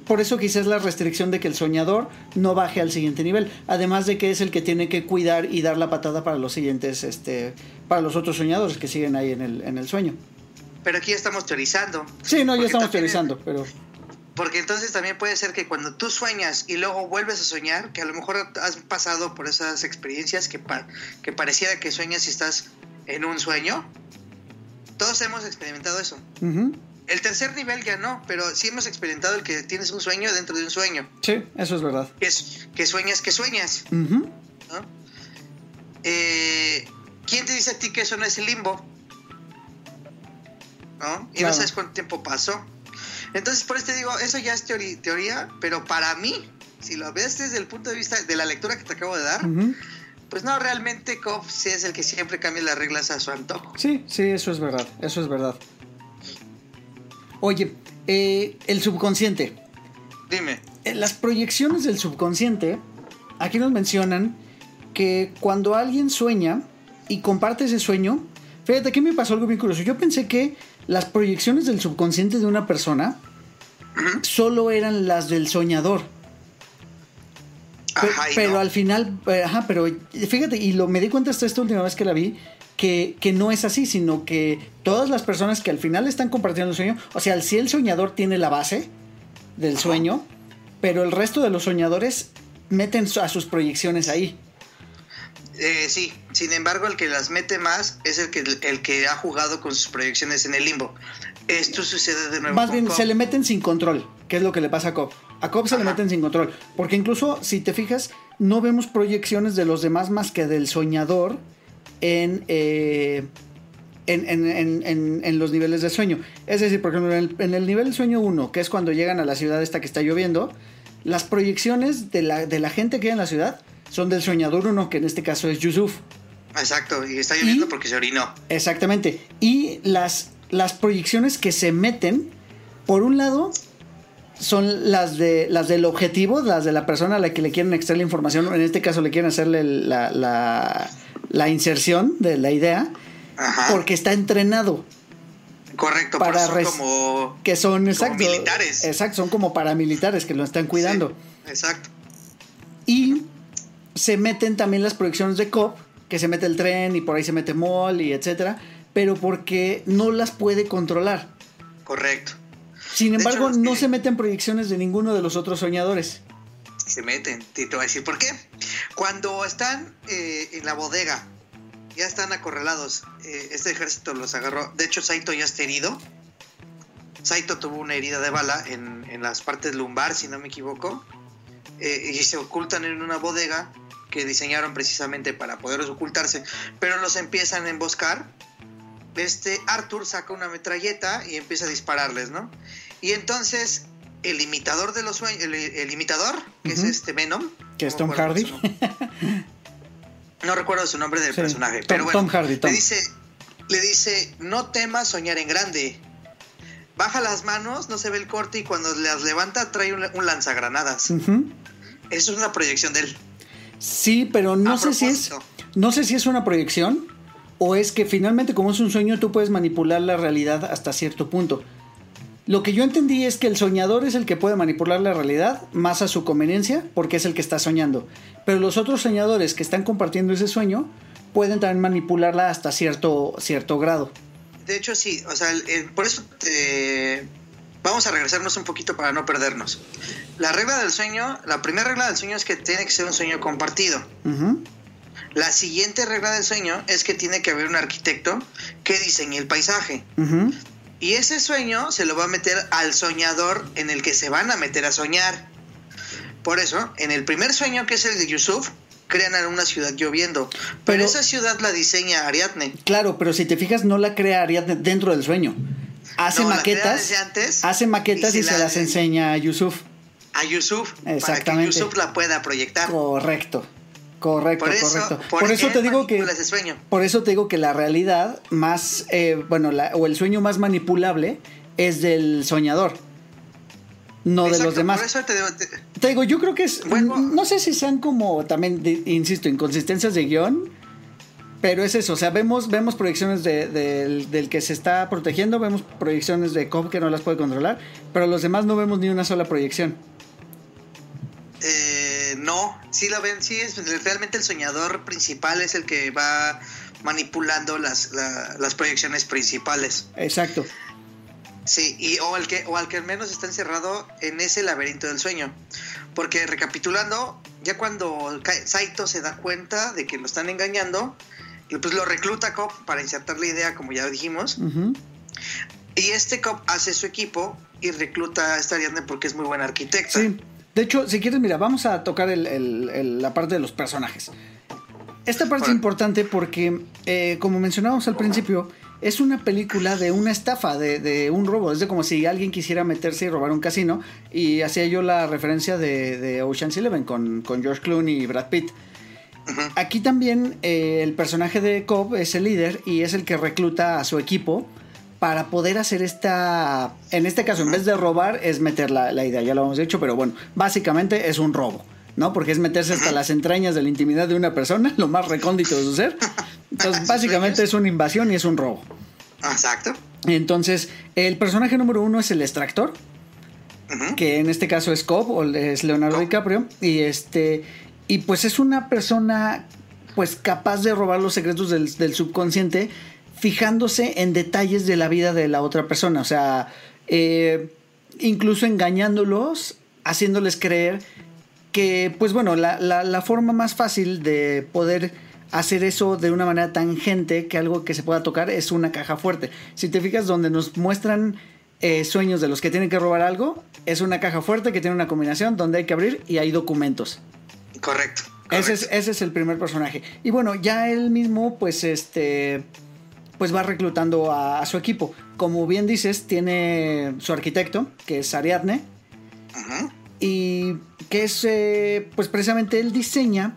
por eso quizás la restricción de que el soñador no baje al siguiente nivel, además de que es el que tiene que cuidar y dar la patada para los siguientes este para los otros soñadores que siguen ahí en el en el sueño. Pero aquí ya estamos teorizando. Sí, no, ya estamos teorizando, pero Porque entonces también puede ser que cuando tú sueñas y luego vuelves a soñar, que a lo mejor has pasado por esas experiencias que, pa- que pareciera que sueñas y estás en un sueño. Todos hemos experimentado eso. El tercer nivel ya no, pero sí hemos experimentado el que tienes un sueño dentro de un sueño. Sí, eso es verdad. Que, sueñas, que sueñas. Eh, ¿Quién te dice a ti que eso no es el limbo? ¿No? Y Claro. no sabes cuánto tiempo pasó. Entonces, por eso te digo, eso ya es teoría, pero para mí, si lo ves desde el punto de vista de la lectura que te acabo de dar, pues no, realmente Cobb sí es el que siempre cambia las reglas a su antojo. Sí, sí, eso es verdad, eso es verdad. Oye, eh, el subconsciente. Dime. En las proyecciones del subconsciente, aquí nos mencionan que cuando alguien sueña y comparte ese sueño, fíjate, aquí me pasó algo bien curioso. Yo pensé que las proyecciones del subconsciente de una persona solo eran las del soñador. Ajá, pero no. al final, eh, ajá, pero fíjate, y lo me di cuenta hasta esta última vez que la vi, que, que no es así, sino que todas las personas que al final están compartiendo el sueño, o sea, si el soñador tiene la base del sueño, pero el resto de los soñadores meten a sus proyecciones ahí. Eh, sí, sin embargo, el que las mete más es el que, el que ha jugado con sus proyecciones en el limbo. Esto sucede de nuevo. Más con bien, Cobb. se le meten sin control, que es lo que le pasa a Cobb. A Cobb se le meten sin control, porque incluso, si te fijas, no vemos proyecciones de los demás más que del soñador en, eh, en, en- en- en- en los niveles de sueño. Es decir, por ejemplo, en el, en el nivel de sueño 1, que es cuando llegan a la ciudad esta que está lloviendo, las proyecciones de la, de la gente que hay en la ciudad son del soñador 1, que en este caso es Yusuf. Exacto, y está lloviendo ¿Y? porque se orinó. Exactamente. Y las, las proyecciones que se meten, por un lado, son las de las del objetivo, las de la persona a la que le quieren extraer la información. En este caso le quieren hacerle la, la, la inserción de la idea, Ajá. porque está entrenado. Correcto, para son como. Que son exacto, militares. Exacto, son como paramilitares que lo están cuidando. Sí, exacto. Y se meten también las proyecciones de COP, que se mete el tren y por ahí se mete Mall y etcétera, pero porque no las puede controlar. Correcto. Sin embargo, hecho, no se meten proyecciones de ninguno de los otros soñadores. Se meten. Y te voy a decir por qué. Cuando están eh, en la bodega, ya están acorralados. eh, este ejército los agarró. De hecho, Saito ya está herido. Saito tuvo una herida de bala en, en las partes lumbar, si no me equivoco. Eh, y se ocultan en una bodega que diseñaron precisamente para poder ocultarse. Pero los empiezan a emboscar. Este Arthur saca una metralleta y empieza a dispararles, ¿no? Y entonces el imitador de los sueños, el, el imitador, que es este Venom, Que es Tom Hardy. No recuerdo su nombre del Sí, personaje, Tom- pero bueno, Tom Hardy, Tom. le dice, le dice, no temas soñar en grande. Baja las manos, no se ve el corte y cuando las levanta trae un, un lanzagranadas. Eso es una proyección de él. Sí, pero no A sé si es no sé si es una proyección o es que finalmente como es un sueño tú puedes manipular la realidad hasta cierto punto. Lo que yo entendí es que el soñador es el que puede manipular la realidad más a su conveniencia porque es el que está soñando. Pero los otros soñadores que están compartiendo ese sueño pueden también manipularla hasta cierto, cierto grado. De hecho, sí, o sea, por eso vamos a regresarnos un poquito para no perdernos. La regla del sueño, la primera regla del sueño es que tiene que ser un sueño compartido. La siguiente regla del sueño es que tiene que haber un arquitecto que diseñe el paisaje. Y ese sueño se lo va a meter al soñador en el que se van a meter a soñar. Por eso, en el primer sueño, que es el de Yusuf, crean una ciudad lloviendo. Pero, esa ciudad la diseña Ariadne. Claro, pero si te fijas, no la crea Ariadne dentro del sueño. Hace maquetas. hace maquetas y, se, las enseña a Yusuf. A Yusuf. Exactamente. Para que Yusuf la pueda proyectar. Correcto. Correcto, correcto. Por, eso te digo que por eso te digo que la realidad más eh, bueno o el sueño más manipulable es del soñador no de los demás. Por eso te, digo, yo creo que es. no sé si sean como también, insisto, inconsistencias de guion. Pero es eso, o sea, vemos, vemos proyecciones del, que se está protegiendo, vemos proyecciones de Cobb que no las puede controlar, pero los demás no vemos ni una sola proyección. Eh, no, sí la ven, sí es realmente el soñador principal es el que va manipulando las, las proyecciones principales. Exacto. Sí, y, o, al que, o al que al menos está encerrado en ese laberinto del sueño. Porque recapitulando, ya cuando Saito se da cuenta de que lo están engañando, pues lo recluta Cop para insertar la idea, como ya dijimos. Y este Cop hace su equipo y recluta a esta Ariadne porque es muy buena arquitecta. Sí. De hecho, si quieres, mira, vamos a tocar la parte de los personajes. Esta parte es importante porque, eh, como mencionábamos al principio, es una película de una estafa, de, un robo. Es de como si alguien quisiera meterse y robar un casino. Y hacía yo la referencia de, Ocean's Eleven con, con, George Clooney y Brad Pitt. Aquí también eh, el personaje de Cobb es el líder y es el que recluta a su equipo para poder hacer esta... En este caso, en vez de robar, es meter la, la idea. Ya lo hemos dicho, pero bueno, básicamente es un robo. ¿No? Porque es meterse hasta las entrañas de la intimidad de una persona, (laughs) lo más recóndito de su ser. Entonces, (laughs) básicamente es una invasión y es un robo. Exacto. Entonces, el personaje número uno es el extractor, que en este caso es Cobb o es Leonardo DiCaprio, y este, y pues es una persona pues capaz de robar los secretos del, subconsciente, fijándose en detalles de la vida de la otra persona, o sea, eh, incluso engañándolos, haciéndoles creer que, pues bueno, la, forma más fácil de poder hacer eso de una manera tangente que algo que se pueda tocar es una caja fuerte. Si te fijas donde nos muestran eh, sueños de los que tienen que robar algo, es una caja fuerte que tiene una combinación donde hay que abrir y hay documentos. Correcto. Ese, es, ese es el primer personaje. Y bueno, ya él mismo, pues este, pues va reclutando a, su equipo. Como bien dices, tiene su arquitecto, que es Ariadne. Ajá y que es, eh, pues precisamente él diseña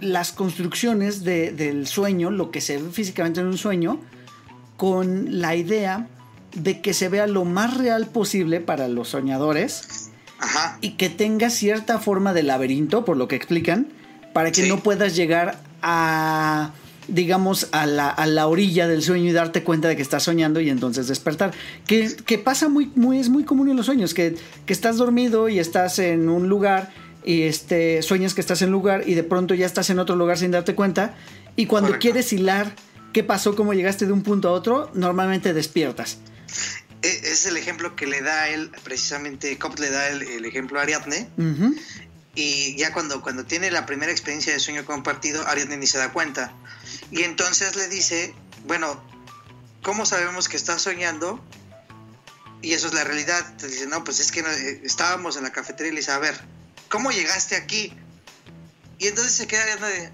las construcciones del sueño, lo que se ve físicamente en un sueño, con la idea de que se vea lo más real posible para los soñadores y que tenga cierta forma de laberinto, por lo que explican, para que no puedas llegar a digamos, a la, a la, orilla del sueño y darte cuenta de que estás soñando y entonces despertar. Que, que pasa muy, muy, es muy común en los sueños, que, que, estás dormido y estás en un lugar y este, sueñas que estás en un lugar y de pronto ya estás en otro lugar sin darte cuenta y cuando quieres hilar qué pasó, cómo llegaste de un punto a otro, normalmente despiertas. E, es el ejemplo que le da él, precisamente, Cobb le da el, ejemplo a Ariadne. Y ya cuando, cuando tiene la primera experiencia de sueño compartido, Ariadne ni se da cuenta. Y entonces le dice, bueno, ¿cómo sabemos que estás soñando? Y eso es la realidad. Te dice, no, pues es que eh, estábamos en la cafetería y le dice, a ver, ¿cómo llegaste aquí? Y entonces se queda de,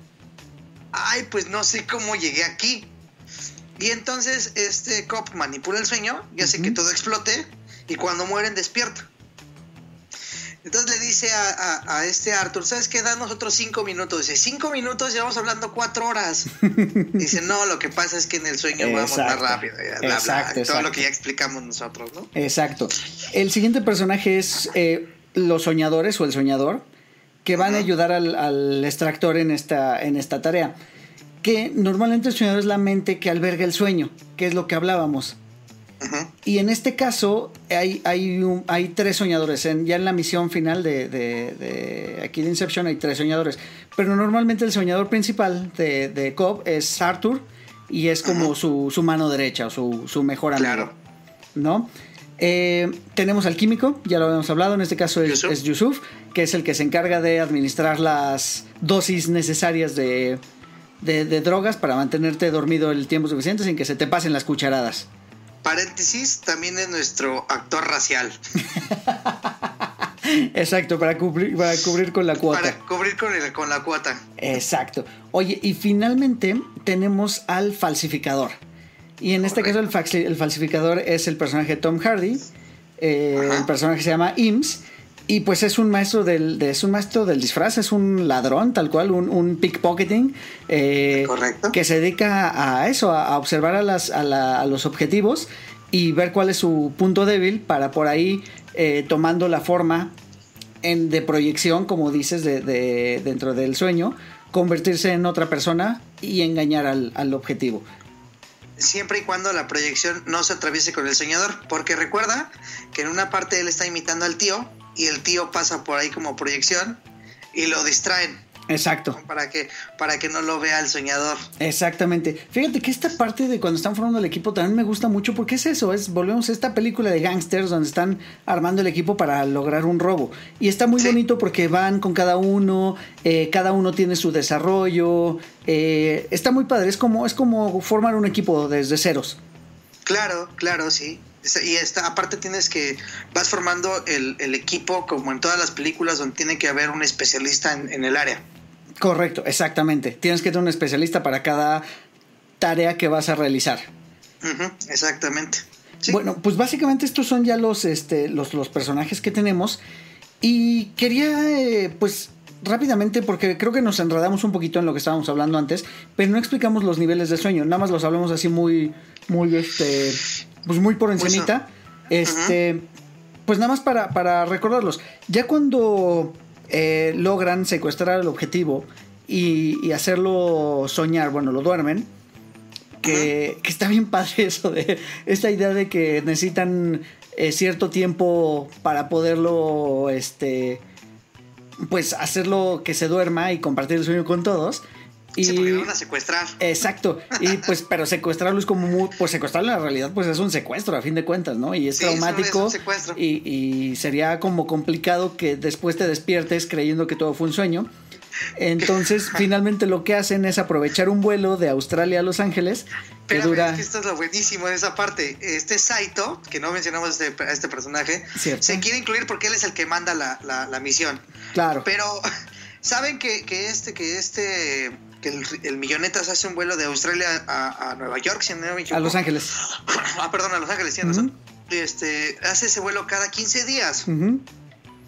ay, pues no sé cómo llegué aquí. Y entonces este cop manipula el sueño y hace que todo explote y cuando mueren despierta. Entonces le dice a, este Arthur, ¿sabes qué? Danos otros cinco minutos. Dice, cinco minutos, llevamos hablando cuatro horas. (laughs) Dice, no, lo que pasa es que en el sueño vamos más rápido. exacto, Todo lo que ya explicamos nosotros, ¿no? Exacto. El siguiente personaje es eh, los soñadores o el soñador, que van a ayudar al, extractor en esta, en esta tarea. Que normalmente el soñador es la mente que alberga el sueño, que es lo que hablábamos. Y en este caso hay, hay, hay tres soñadores. En, ya en la misión final de, de, aquí de Inception hay tres soñadores. Pero normalmente el soñador principal de, de Cobb es Arthur y es como su, su, mano derecha o su, su mejor amigo. Claro. ¿No? Eh, tenemos al químico, ya lo habíamos hablado, en este caso es Yusuf. es Yusuf, que es el que se encarga de administrar las dosis necesarias de, de, drogas para mantenerte dormido el tiempo suficiente sin que se te pasen las cucharadas. Paréntesis, también es nuestro actor racial. (laughs) Exacto, para cubrir, para cubrir con la cuota. Para cubrir con, con la cuota. Exacto. Oye, y finalmente tenemos al falsificador. Y en este caso el, falsificador es el personaje Tom Hardy. Eh, el personaje se llama Ims. Y pues es un maestro del, es un maestro del disfraz, es un ladrón, tal cual, un, un pickpocketing. Eh, Correcto. Que se dedica a eso, a, observar a, las, a, los objetivos y ver cuál es su punto débil para por ahí, eh, tomando la forma en, de proyección, como dices, de, de, dentro del sueño, convertirse en otra persona y engañar al, al objetivo siempre y cuando la proyección no se atraviese con el soñador, porque recuerda que en una parte él está imitando al tío y el tío pasa por ahí como proyección y lo distraen. Exacto. Para que, para que no lo vea el soñador. Exactamente. Fíjate que esta parte de cuando están formando el equipo también me gusta mucho porque es eso, es volvemos a esta película de gangsters donde están armando el equipo para lograr un robo. Y está muy bonito porque van con cada uno, eh, cada uno tiene su desarrollo. Eh, está muy padre, es como, es como formar un equipo desde ceros. Claro, claro, sí. Y esta, aparte tienes que, vas formando el, equipo como en todas las películas donde tiene que haber un especialista en, el área. Correcto, exactamente. Tienes que tener un especialista para cada tarea que vas a realizar. exactamente. Bueno, pues básicamente estos son ya los, este, los, los personajes que tenemos. Y quería, eh, pues, rápidamente, porque creo que nos enredamos un poquito en lo que estábamos hablando antes, pero no explicamos los niveles de sueño, nada más los hablamos así muy, muy, este, pues muy por encimita. este, pues nada más para, para recordarlos. Ya cuando eh, logran secuestrar el objetivo y, hacerlo soñar, bueno, lo duermen. Que, está bien padre (laughs) eso de esta idea de que necesitan eh, cierto tiempo para poderlo este pues hacerlo que se duerma y compartir el sueño con todos y, se van a secuestrar. Exacto. Y pues, pero secuestrarlo es como muy, pues secuestrarlo en la realidad, pues es un secuestro a fin de cuentas, ¿no? Y es traumático. y, y, sería como complicado que después te despiertes creyendo que todo fue un sueño. Entonces, (laughs) finalmente lo que hacen es aprovechar un vuelo de Australia a Los Ángeles. Que dura... esto es lo buenísimo de esa parte. Este Saito, que no mencionamos a este, este personaje, se quiere incluir porque él es el que manda la, la, misión. Claro. Pero, (laughs) ¿saben que, que este, que este que el, el Millonetas hace un vuelo de Australia a, Nueva York, si no A Los Ángeles. (laughs) ah, perdón, a Los Ángeles, tienes razón. Este, hace ese vuelo cada 15 días.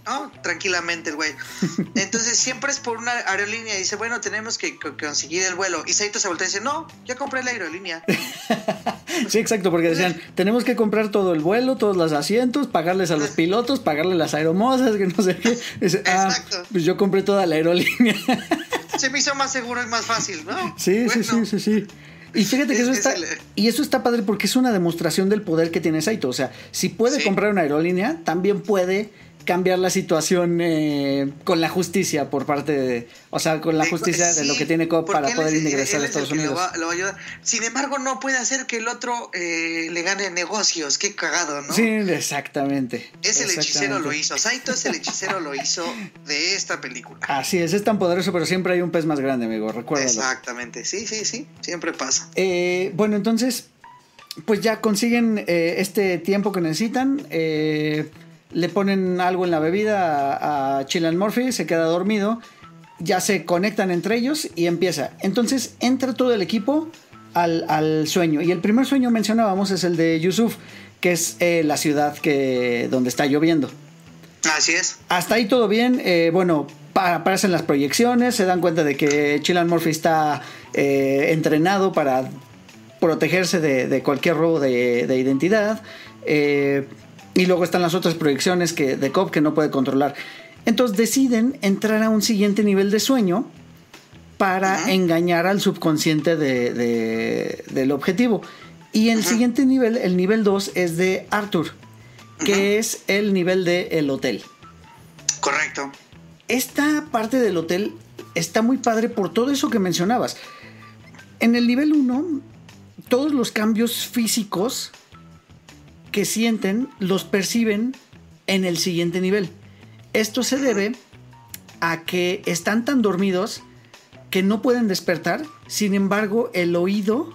¿No? Tranquilamente el güey. (laughs) Entonces siempre es por una aerolínea y dice, bueno, tenemos que, conseguir el vuelo. Y Saito se voltea y dice, no, ya compré la aerolínea. (laughs) sí, exacto, porque decían, tenemos que comprar todo el vuelo, todos los asientos, pagarles a los pilotos, pagarle las aeromosas, que no sé qué. (laughs) Ah, exacto. pues yo compré toda la aerolínea. se me hizo más seguro y más fácil, ¿no? Sí, sí, sí, sí, sí. Y fíjate que eso está. Y eso está padre porque es una demostración del poder que tiene Saito. O sea, si puede comprar una aerolínea, también puede cambiar la situación eh, con la justicia por parte de, o sea, con la justicia de lo que tiene COP para poder ingresar a Estados Unidos. Sin embargo, no puede hacer que el otro eh, le gane negocios, qué cagado, ¿no? Sí, exactamente. Es el hechicero lo hizo, Saito es el hechicero lo hizo de esta película. Así es, es tan poderoso, pero siempre hay un pez más grande, amigo, recuerda. Exactamente, sí, sí, sí, siempre pasa. Eh, bueno, entonces, pues ya consiguen este tiempo que necesitan. Eh, le ponen algo en la bebida a, Chilean Murphy, se queda dormido, ya se conectan entre ellos y empieza. Entonces entra todo el equipo al, sueño. Y el primer sueño mencionábamos es el de Yusuf, que es eh, la ciudad que, donde está lloviendo. Así es. Hasta ahí todo bien. Eh, bueno, aparecen las proyecciones, se dan cuenta de que Chilean Murphy está eh, entrenado para protegerse de, cualquier robo de, de identidad. Y luego están las otras proyecciones que, de COP que no puede controlar. Entonces deciden entrar a un siguiente nivel de sueño para engañar al subconsciente de, del objetivo. Y el siguiente nivel, el nivel 2, es de Arthur, que es el nivel del hotel. Correcto. Esta parte del hotel está muy padre por todo eso que mencionabas. En el nivel 1, todos los cambios físicos que sienten los perciben en el siguiente nivel. Esto se debe a que están tan dormidos que no pueden despertar, sin embargo el oído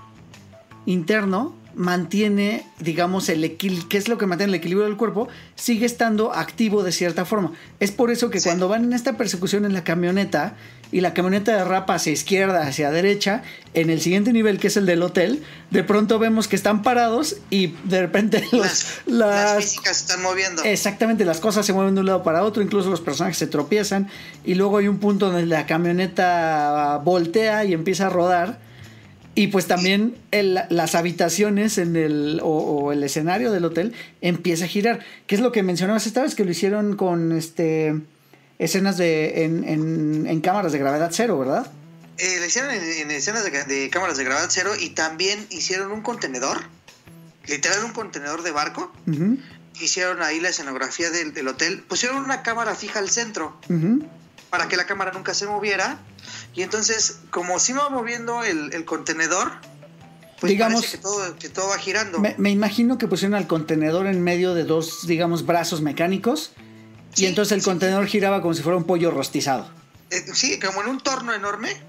interno mantiene, digamos, el equilibrio, ¿qué es lo que mantiene el equilibrio del cuerpo? Sigue estando activo de cierta forma. Es por eso que cuando van en esta persecución en la camioneta y la camioneta derrapa hacia izquierda, hacia derecha, en el siguiente nivel, que es el del hotel, de pronto vemos que están parados y de repente las, las, físicas se están moviendo. Exactamente, las cosas se mueven de un lado para otro, incluso los personajes se tropiezan y luego hay un punto donde la camioneta voltea y empieza a rodar y pues también las habitaciones en el, o, el escenario del hotel empieza a girar. ¿Qué es lo que mencionabas esta vez? Que lo hicieron con este escenas de en, cámaras de gravedad cero, ¿verdad? Eh, lo hicieron en, escenas de, cámaras de gravedad cero y también hicieron un contenedor, literal un contenedor de barco. Hicieron ahí la escenografía del, hotel. Pusieron una cámara fija al centro para que la cámara nunca se moviera y entonces, como si va moviendo el, contenedor, pues digamos que todo, va girando. Me, imagino que pusieron al contenedor en medio de dos, digamos, brazos mecánicos. y entonces el contenedor giraba como si fuera un pollo rostizado. Eh, sí, como en un torno enorme.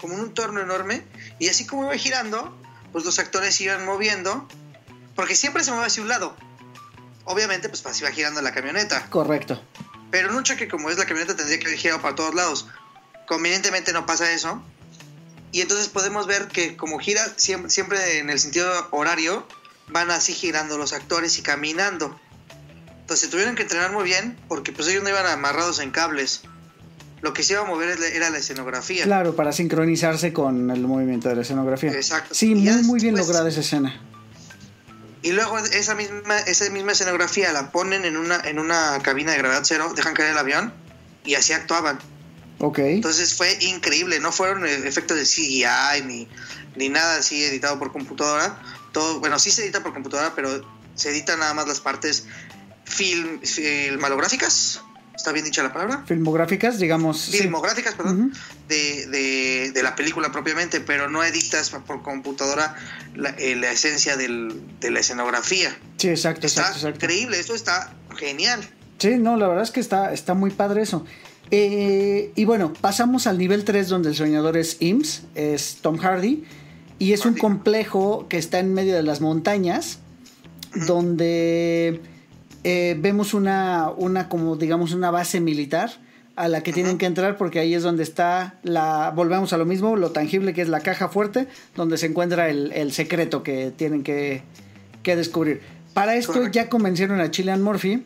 Como en un torno enorme. Y así como iba girando, pues los actores iban moviendo. Porque siempre se mueve hacia un lado. Obviamente, pues así va girando la camioneta. Correcto. Pero en un choque como es la camioneta tendría que haber girado para todos lados. Convenientemente no pasa eso. Y entonces podemos ver que como gira siempre, en el sentido horario, van así girando los actores y caminando. Entonces tuvieron que entrenar muy bien porque pues ellos no iban amarrados en cables. Lo que se iba a mover era la escenografía. Claro, para sincronizarse con el movimiento de la escenografía. Exacto. Sí, muy, muy bien lograda esa escena. Y luego esa misma, esa misma escenografía la ponen en una, en una cabina de gravedad cero, dejan caer el avión y así actuaban. Entonces fue increíble, no fueron efectos de CGI ni, ni nada así editado por computadora. Todo, bueno, sí se edita por computadora, pero se editan nada más las partes film, filmalográficas. ¿Está bien dicha la palabra? Filmográficas, digamos. Filmográficas, perdón. de, de, la película propiamente, pero no editas por computadora la, eh, la esencia del, de la escenografía. Sí, exacto, está exacto, increíble, eso está genial. Sí, no, la verdad es que está, está muy padre eso. Eh, y bueno, pasamos al nivel 3 donde el soñador es Ims, es Tom Hardy, y es un complejo que está en medio de las montañas, donde eh, vemos una, una, como digamos, una base militar a la que tienen que entrar porque ahí es donde está la, volvemos a lo mismo, lo tangible que es la caja fuerte, donde se encuentra el, secreto que tienen que, descubrir. Para esto ya convencieron a Chilean Murphy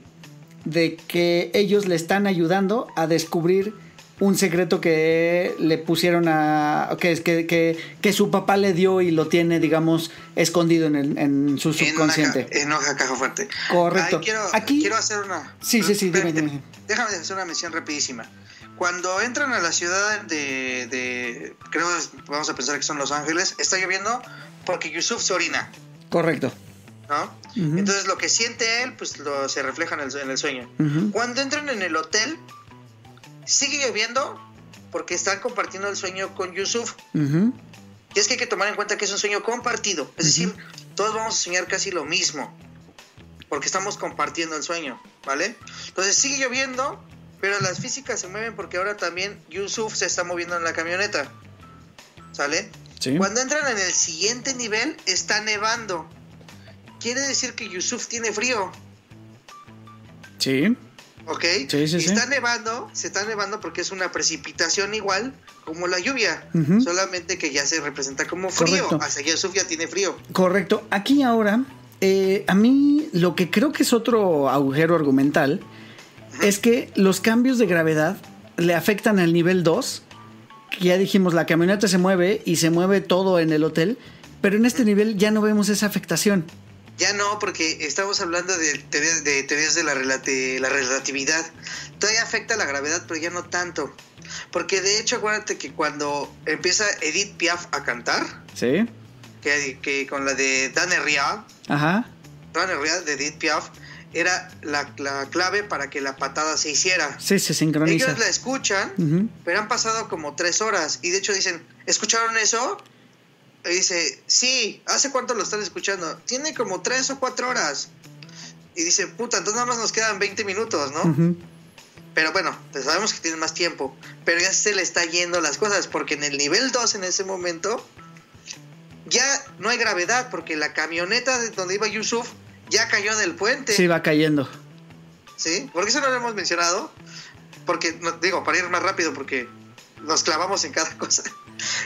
de que ellos le están ayudando a descubrir un secreto que le pusieron a. que, que, que, su papá le dio y lo tiene, digamos, escondido en, el, en su subconsciente. En una, caja fuerte. Correcto. quiero, Aquí, quiero hacer una. Sí, sí, sí, Déjame hacer una mención rapidísima. Cuando entran a la ciudad de, de. Creo vamos a pensar que son Los Ángeles, está lloviendo porque Yusuf se orina. Correcto. Entonces lo que siente él, pues lo, se refleja en el, sueño. Cuando entran en el hotel, sigue lloviendo porque están compartiendo el sueño con Yusuf. Y es que hay que tomar en cuenta que es un sueño compartido. Es decir, todos vamos a soñar casi lo mismo. Porque estamos compartiendo el sueño, ¿vale? Entonces sigue lloviendo, pero las físicas se mueven porque ahora también Yusuf se está moviendo en la camioneta. ¿Sale? Cuando entran en el siguiente nivel, está nevando quiere decir que Yusuf tiene frío. Sí. ¿Ok? Sí, sí, está nevando, se está nevando porque es una precipitación igual como la lluvia, solamente que ya se representa como frío. Hasta Yusuf ya tiene frío. Correcto. Aquí ahora, eh, a mí lo que creo que es otro agujero argumental es que los cambios de gravedad le afectan al nivel 2. Que ya dijimos, la camioneta se mueve y se mueve todo en el hotel, pero en este nivel ya no vemos esa afectación. Ya no, porque estamos hablando de teorías de, teorías de la, la relatividad. Todavía afecta la gravedad, pero ya no tanto. Porque de hecho, acuérdate que cuando empieza Edith Piaf a cantar, ¿Sí? que, que con la de Dan Herrial, Ajá. Dan Herrial de Edith Piaf, era la, la clave para que la patada se hiciera. Sí, se sincroniza. Ellos la escuchan, Ujú. pero han pasado como tres horas. Y de hecho dicen, ¿escucharon eso? Y dice, sí, ¿hace cuánto lo están escuchando? Tiene como tres o cuatro horas. Y dice, puta, entonces nada más nos quedan 20 minutos, ¿no? Pero bueno, pues sabemos que tienen más tiempo. Pero ya se le está yendo las cosas, porque en el nivel 2 en ese momento ya no hay gravedad, porque la camioneta de donde iba Yusuf ya cayó del puente. Sí, va cayendo. ¿Sí? ¿Por qué eso no lo hemos mencionado? Porque, no, digo, para ir más rápido, porque nos clavamos en cada cosa.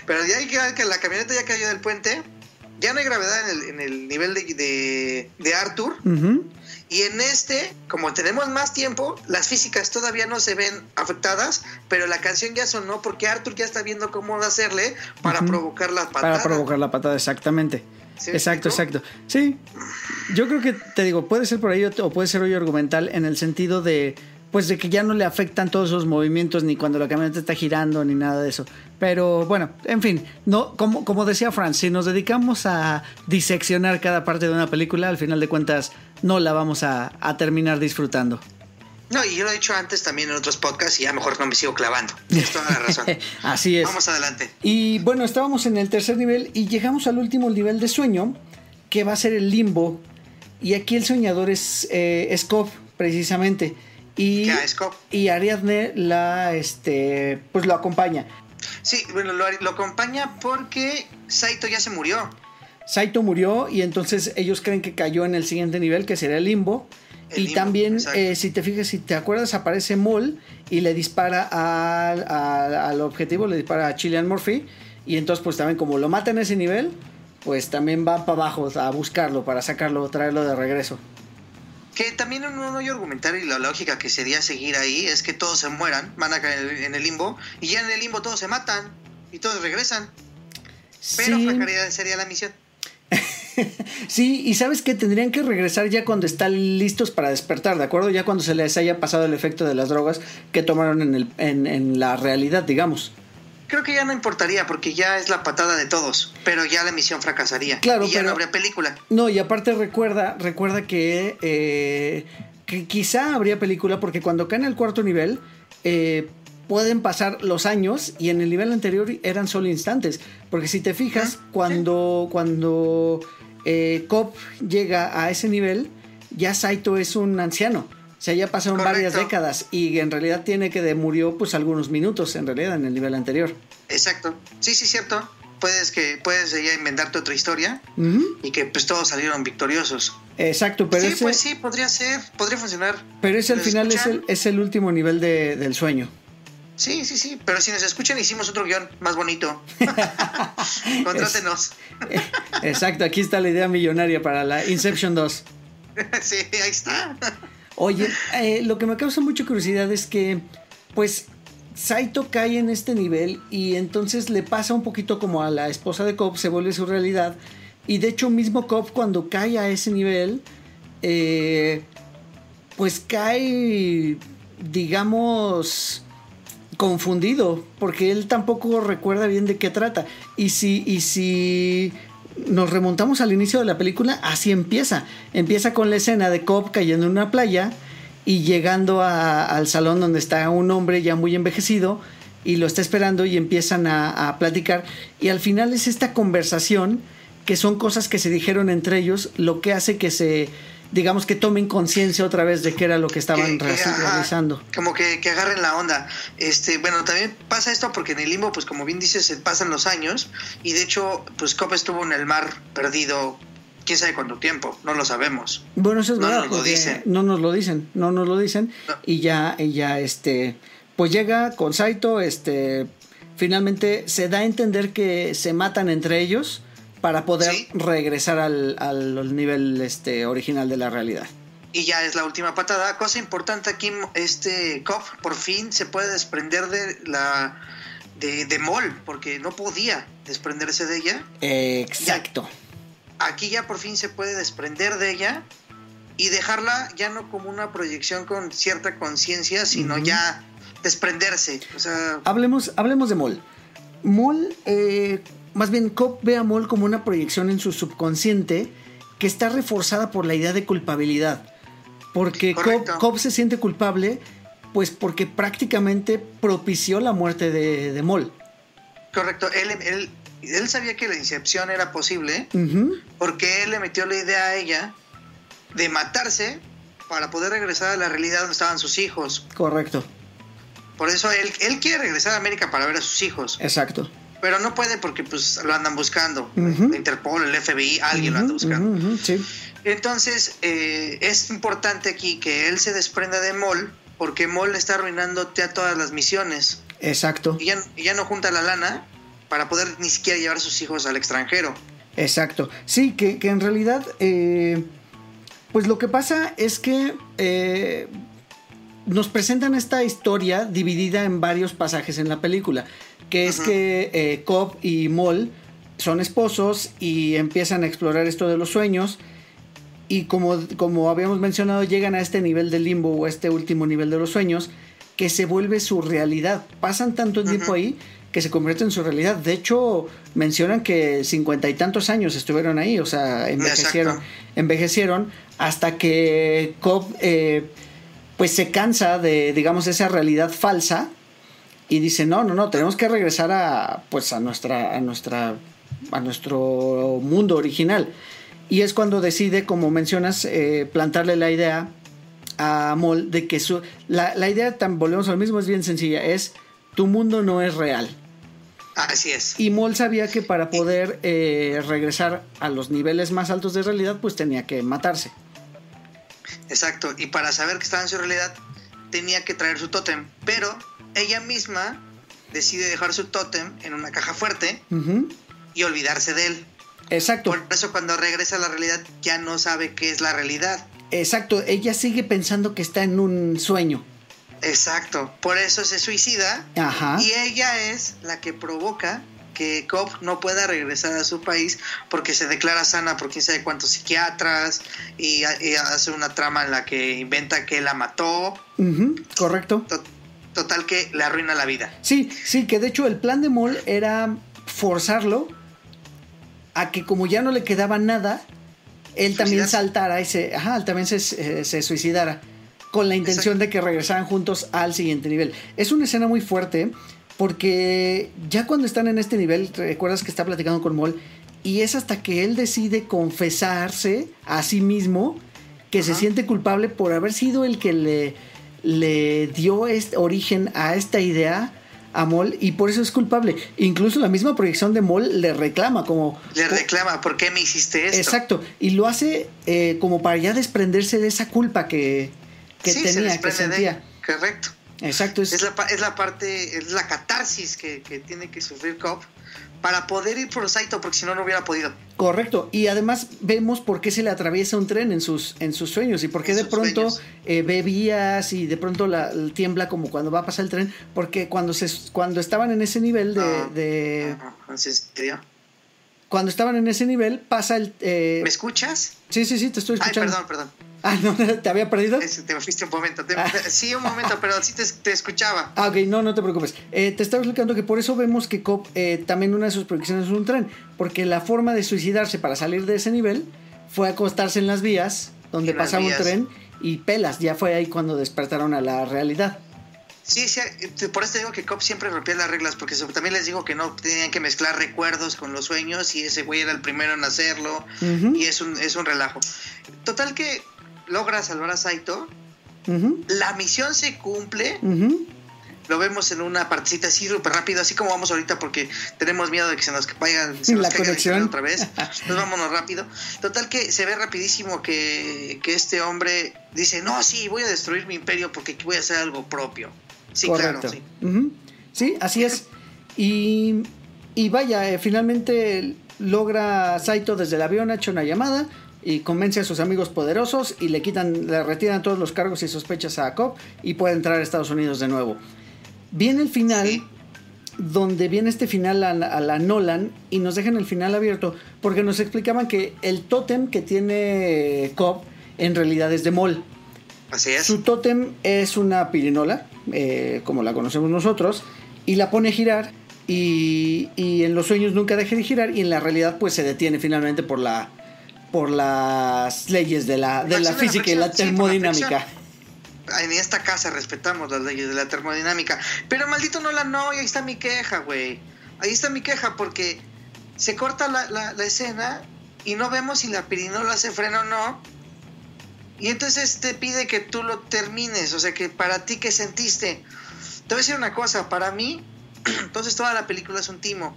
Pero ya hay que, que la camioneta ya cayó del puente, ya no hay gravedad en el, en el nivel de, de, de Arthur. Y en este, como tenemos más tiempo, las físicas todavía no se ven afectadas, pero la canción ya sonó porque Arthur ya está viendo cómo hacerle para provocar la patada. Para provocar la patada, exactamente. ¿Sí me exacto, explico? exacto. Sí, yo creo que te digo, puede ser por ahí o puede ser hoy argumental en el sentido de, pues de que ya no le afectan todos esos movimientos ni cuando la camioneta está girando ni nada de eso. Pero bueno, en fin, no, como, como decía Franz, si nos dedicamos a diseccionar cada parte de una película, al final de cuentas no la vamos a, a terminar disfrutando. No, y yo lo he dicho antes también en otros podcasts y ya mejor no me sigo clavando. Tienes toda la razón. (laughs) Así es. Vamos adelante. Y bueno, estábamos en el tercer nivel y llegamos al último nivel de sueño, que va a ser el limbo. Y aquí el soñador es eh, Scott, precisamente. Y, Ya, Scott. y Ariadne la, este, pues lo acompaña. Sí, bueno, lo, lo acompaña porque Saito ya se murió. Saito murió y entonces ellos creen que cayó en el siguiente nivel, que sería el limbo. El y limbo, también, eh, si te fijas, si te acuerdas, aparece Mol y le dispara al, al- al objetivo, le dispara a Chilean Murphy. Y entonces, pues también, como lo mata en ese nivel, pues también va para abajo a buscarlo, para sacarlo, traerlo de regreso. Que también un hoyo argumentario y la lógica que sería seguir ahí es que todos se mueran, van a caer en el limbo, y ya en el limbo todos se matan y todos regresan. Pero sí, fracaría sería la misión. (laughs) sí, y sabes que tendrían que regresar ya cuando están listos para despertar, ¿de acuerdo? Ya cuando se les haya pasado el efecto de las drogas que tomaron en, el, en, en la realidad, digamos. Creo que ya no importaría porque ya es la patada de todos, pero ya la misión fracasaría. Claro, y ya pero- no habría película. No, y aparte recuerda, recuerda que, eh, que quizá habría película porque cuando caen al cuarto nivel eh, pueden pasar los años y en el nivel anterior eran solo instantes. Porque si te fijas, cuando, cuando eh, Cop llega a ese nivel, ya Saito es un anciano. O sea, ya pasaron Correcto. varias décadas y en realidad tiene que de murió pues algunos minutos en realidad en el nivel anterior. Exacto. Sí, sí, cierto. Puedes que puedes ya inventarte otra historia y que pues todos salieron victoriosos. Exacto, pero sí, ese, pues sí, podría ser, podría funcionar. pero ese al ¿Nos final es el, es el último nivel de- del sueño. Sí, sí, sí. Pero si nos escuchan, hicimos otro guion más bonito. (laughs) Contrátenos. Exacto, aquí está la idea millonaria para la Inception 2. (laughs) sí, ahí está. Oye, eh, lo que me causa mucha curiosidad es que, pues, Saito cae en este nivel y entonces le pasa un poquito como a la esposa de Cobb, se vuelve su realidad. Y de hecho, mismo Cobb, cuando cae a ese nivel, eh, pues cae, digamos, confundido, porque él tampoco recuerda bien de qué trata. Y si, y si nos remontamos al inicio de la película, así empieza. Empieza con la escena de Cobb cayendo en una playa y llegando al salón donde está un hombre ya muy envejecido y lo está esperando y empiezan a platicar. Y al final es esta conversación que son cosas que se dijeron entre ellos, lo que hace que se, digamos que tomen conciencia otra vez de qué era lo que estaban Que- ajá, realizando. Como que, que agarren la onda. Este, bueno, también pasa esto porque en el limbo, pues como bien dices, se pasan los años. Y de hecho, pues Cobb estuvo en el mar perdido quién sabe cuánto tiempo, no lo sabemos. Bueno, eso es No verdad, nos lo dicen. no nos lo dicen, no nos lo dicen No. y ya, y ya, este, pues llega con Saito, este, finalmente se da a entender que se matan entre ellos para poder Sí. regresar al, al nivel, este, original de la realidad. Y ya es la última patada. Cosa importante aquí, este Cobb por fin se puede desprender de la de, de Mol, porque no podía desprenderse de ella. Exacto. Aquí ya por fin se puede desprender de ella y dejarla ya no como una proyección con cierta conciencia, sino ya desprenderse. O sea, Hablemos, hablemos de Mol. Mol, eh, más bien Cobb ve a Mol como una proyección en su subconsciente que está reforzada por la idea de culpabilidad. Porque. Cobb, Cobb se siente culpable, pues porque prácticamente propició la muerte de, de Mol. Correcto, él, él, él sabía que la incepción era posible porque él le metió la idea a ella de matarse para poder regresar a la realidad donde estaban sus hijos. Correcto, Por eso él, él quiere regresar a América para ver a sus hijos, exacto. Pero no puede porque pues lo andan buscando. La Interpol, el FBI, alguien lo anda buscando. sí, Entonces, eh, es importante aquí que él se desprenda de Mol, porque Mol está arruinándote a todas las misiones. exacto, Y ya, y ya no junta la lana para poder ni siquiera llevar a sus hijos al extranjero. exacto. Sí, que, que en realidad, eh, pues lo que pasa es que eh, nos presentan esta historia dividida en varios pasajes en la película, que es que eh, Cobb y Moll son esposos y empiezan a explorar esto de los sueños. Y como, como habíamos mencionado, llegan a este nivel de limbo o a este último nivel de los sueños que se vuelve su realidad. Pasan tanto tiempo ahí que se convierte en su realidad. De hecho, mencionan que cincuenta y tantos años estuvieron ahí, o sea, envejecieron, Exacto. envejecieron hasta que Cobb eh, pues se cansa de, digamos, esa realidad falsa y dice, no, no, no, tenemos que regresar a, pues, a nuestra, a nuestra, a nuestro mundo original. Y es cuando decide, como mencionas, eh, plantarle la idea a Mol de que su, la, la idea, tan, volvemos al mismo, es bien sencilla, es tu mundo no es real. Así es. Y Mol sabía que para poder eh, regresar a los niveles más altos de realidad, pues tenía que matarse. Exacto. Y para saber que estaba en su realidad, tenía que traer su tótem. Pero ella misma decide dejar su tótem en una caja fuerte y olvidarse de él. Exacto. Por eso cuando regresa a la realidad ya no sabe qué es la realidad. Exacto, ella sigue pensando que está en un sueño. Exacto. Por eso se suicida Ajá. y ella es la que provoca que Cobb no pueda regresar a su país porque se declara sana por quién sabe cuántos psiquiatras y, y hace una trama en la que inventa que la mató. Ujú, correcto. To- Total que le arruina la vida. Sí, sí, que de hecho el plan de Moll era forzarlo a que como ya no le quedaba nada, él también saltara y se, ajá, también se, eh, se suicidara con la intención de que regresaran juntos al siguiente nivel. Es una escena muy fuerte porque ya cuando están en este nivel, recuerdas que está platicando con Moll y es hasta que él decide confesarse a sí mismo que se siente culpable por haber sido el que le, le dio este origen a esta idea a Moll y por eso es culpable. Incluso la misma proyección de Moll le reclama como... Le reclama, ¿por qué me hiciste esto? Exacto, y lo hace eh, como para ya desprenderse de esa culpa que, que Sí, se tenía, que de sentía. ella. Correcto. Exacto, es, Es la, es la parte, es la catarsis que, que tiene que sufrir Cobb para poder ir por Saito, porque si no, no hubiera podido. correcto. Y además vemos por qué se le atraviesa un tren en sus, en sus sueños y por qué En de pronto eh, ve vías y de pronto la, tiembla como cuando va a pasar el tren, porque cuando, se, cuando estaban en ese nivel de... Ah. de- Ah, ¿En serio? cuando estaban en ese nivel pasa el... eh, ¿Me escuchas? sí, sí, sí, te estoy Ay, escuchando. perdón, perdón. Ah, no, te había perdido. Es- te fuiste un momento. Te- Ah. Sí, un momento, pero sí te, te escuchaba. Ah, ok, no, no te preocupes. Eh, te estaba explicando que por eso vemos que Cobb eh, también una de sus proyecciones es un tren, porque la forma de suicidarse para salir de ese nivel fue acostarse en las vías donde En pasaba vías. un tren y pelas. Ya fue ahí cuando despertaron a la realidad. Sí, sí, eh, por eso te digo que Cobb siempre rompía las reglas, porque también les digo que no tenían que mezclar recuerdos con los sueños y ese güey era el primero en hacerlo y es un, es un relajo. Total que logra salvar a Saito, la misión se cumple, lo vemos en una partecita así súper rápido, así como vamos ahorita porque tenemos miedo de que se nos vaya se nos La conexión. otra vez. (laughs) Entonces vámonos rápido. Total que se ve rapidísimo que, que este hombre dice, no, sí, voy a destruir mi imperio porque voy a hacer algo propio. Sí, Correcto. claro, sí. Sí, así es. Y, y vaya, eh, finalmente logra Saito desde el avión, ha hecho una llamada y convence a sus amigos poderosos y le quitan, le retiran todos los cargos y sospechas a Cobb y puede entrar a Estados Unidos de nuevo. Viene el final, Sí. donde viene este final a, la- a la Nolan y nos dejan el final abierto porque nos explicaban que el tótem que tiene Cobb en realidad es de Mol. Así es. Su tótem es una pirinola, eh, como la conocemos nosotros, y la pone a girar y, y en los sueños nunca deja de girar y en la realidad pues se detiene finalmente por la por las leyes de la, de la física y la termodinámica. En esta casa respetamos las leyes de la termodinámica. Pero maldito no la no, y ahí está mi queja, güey. Ahí está mi queja porque se corta la, la- la escena y no vemos si la pirinola se frena o no. Y entonces te pide que tú lo termines. O sea, que para ti, ¿qué sentiste? Te voy a decir una cosa. Para mí, (clears throat) entonces toda la película es un timo.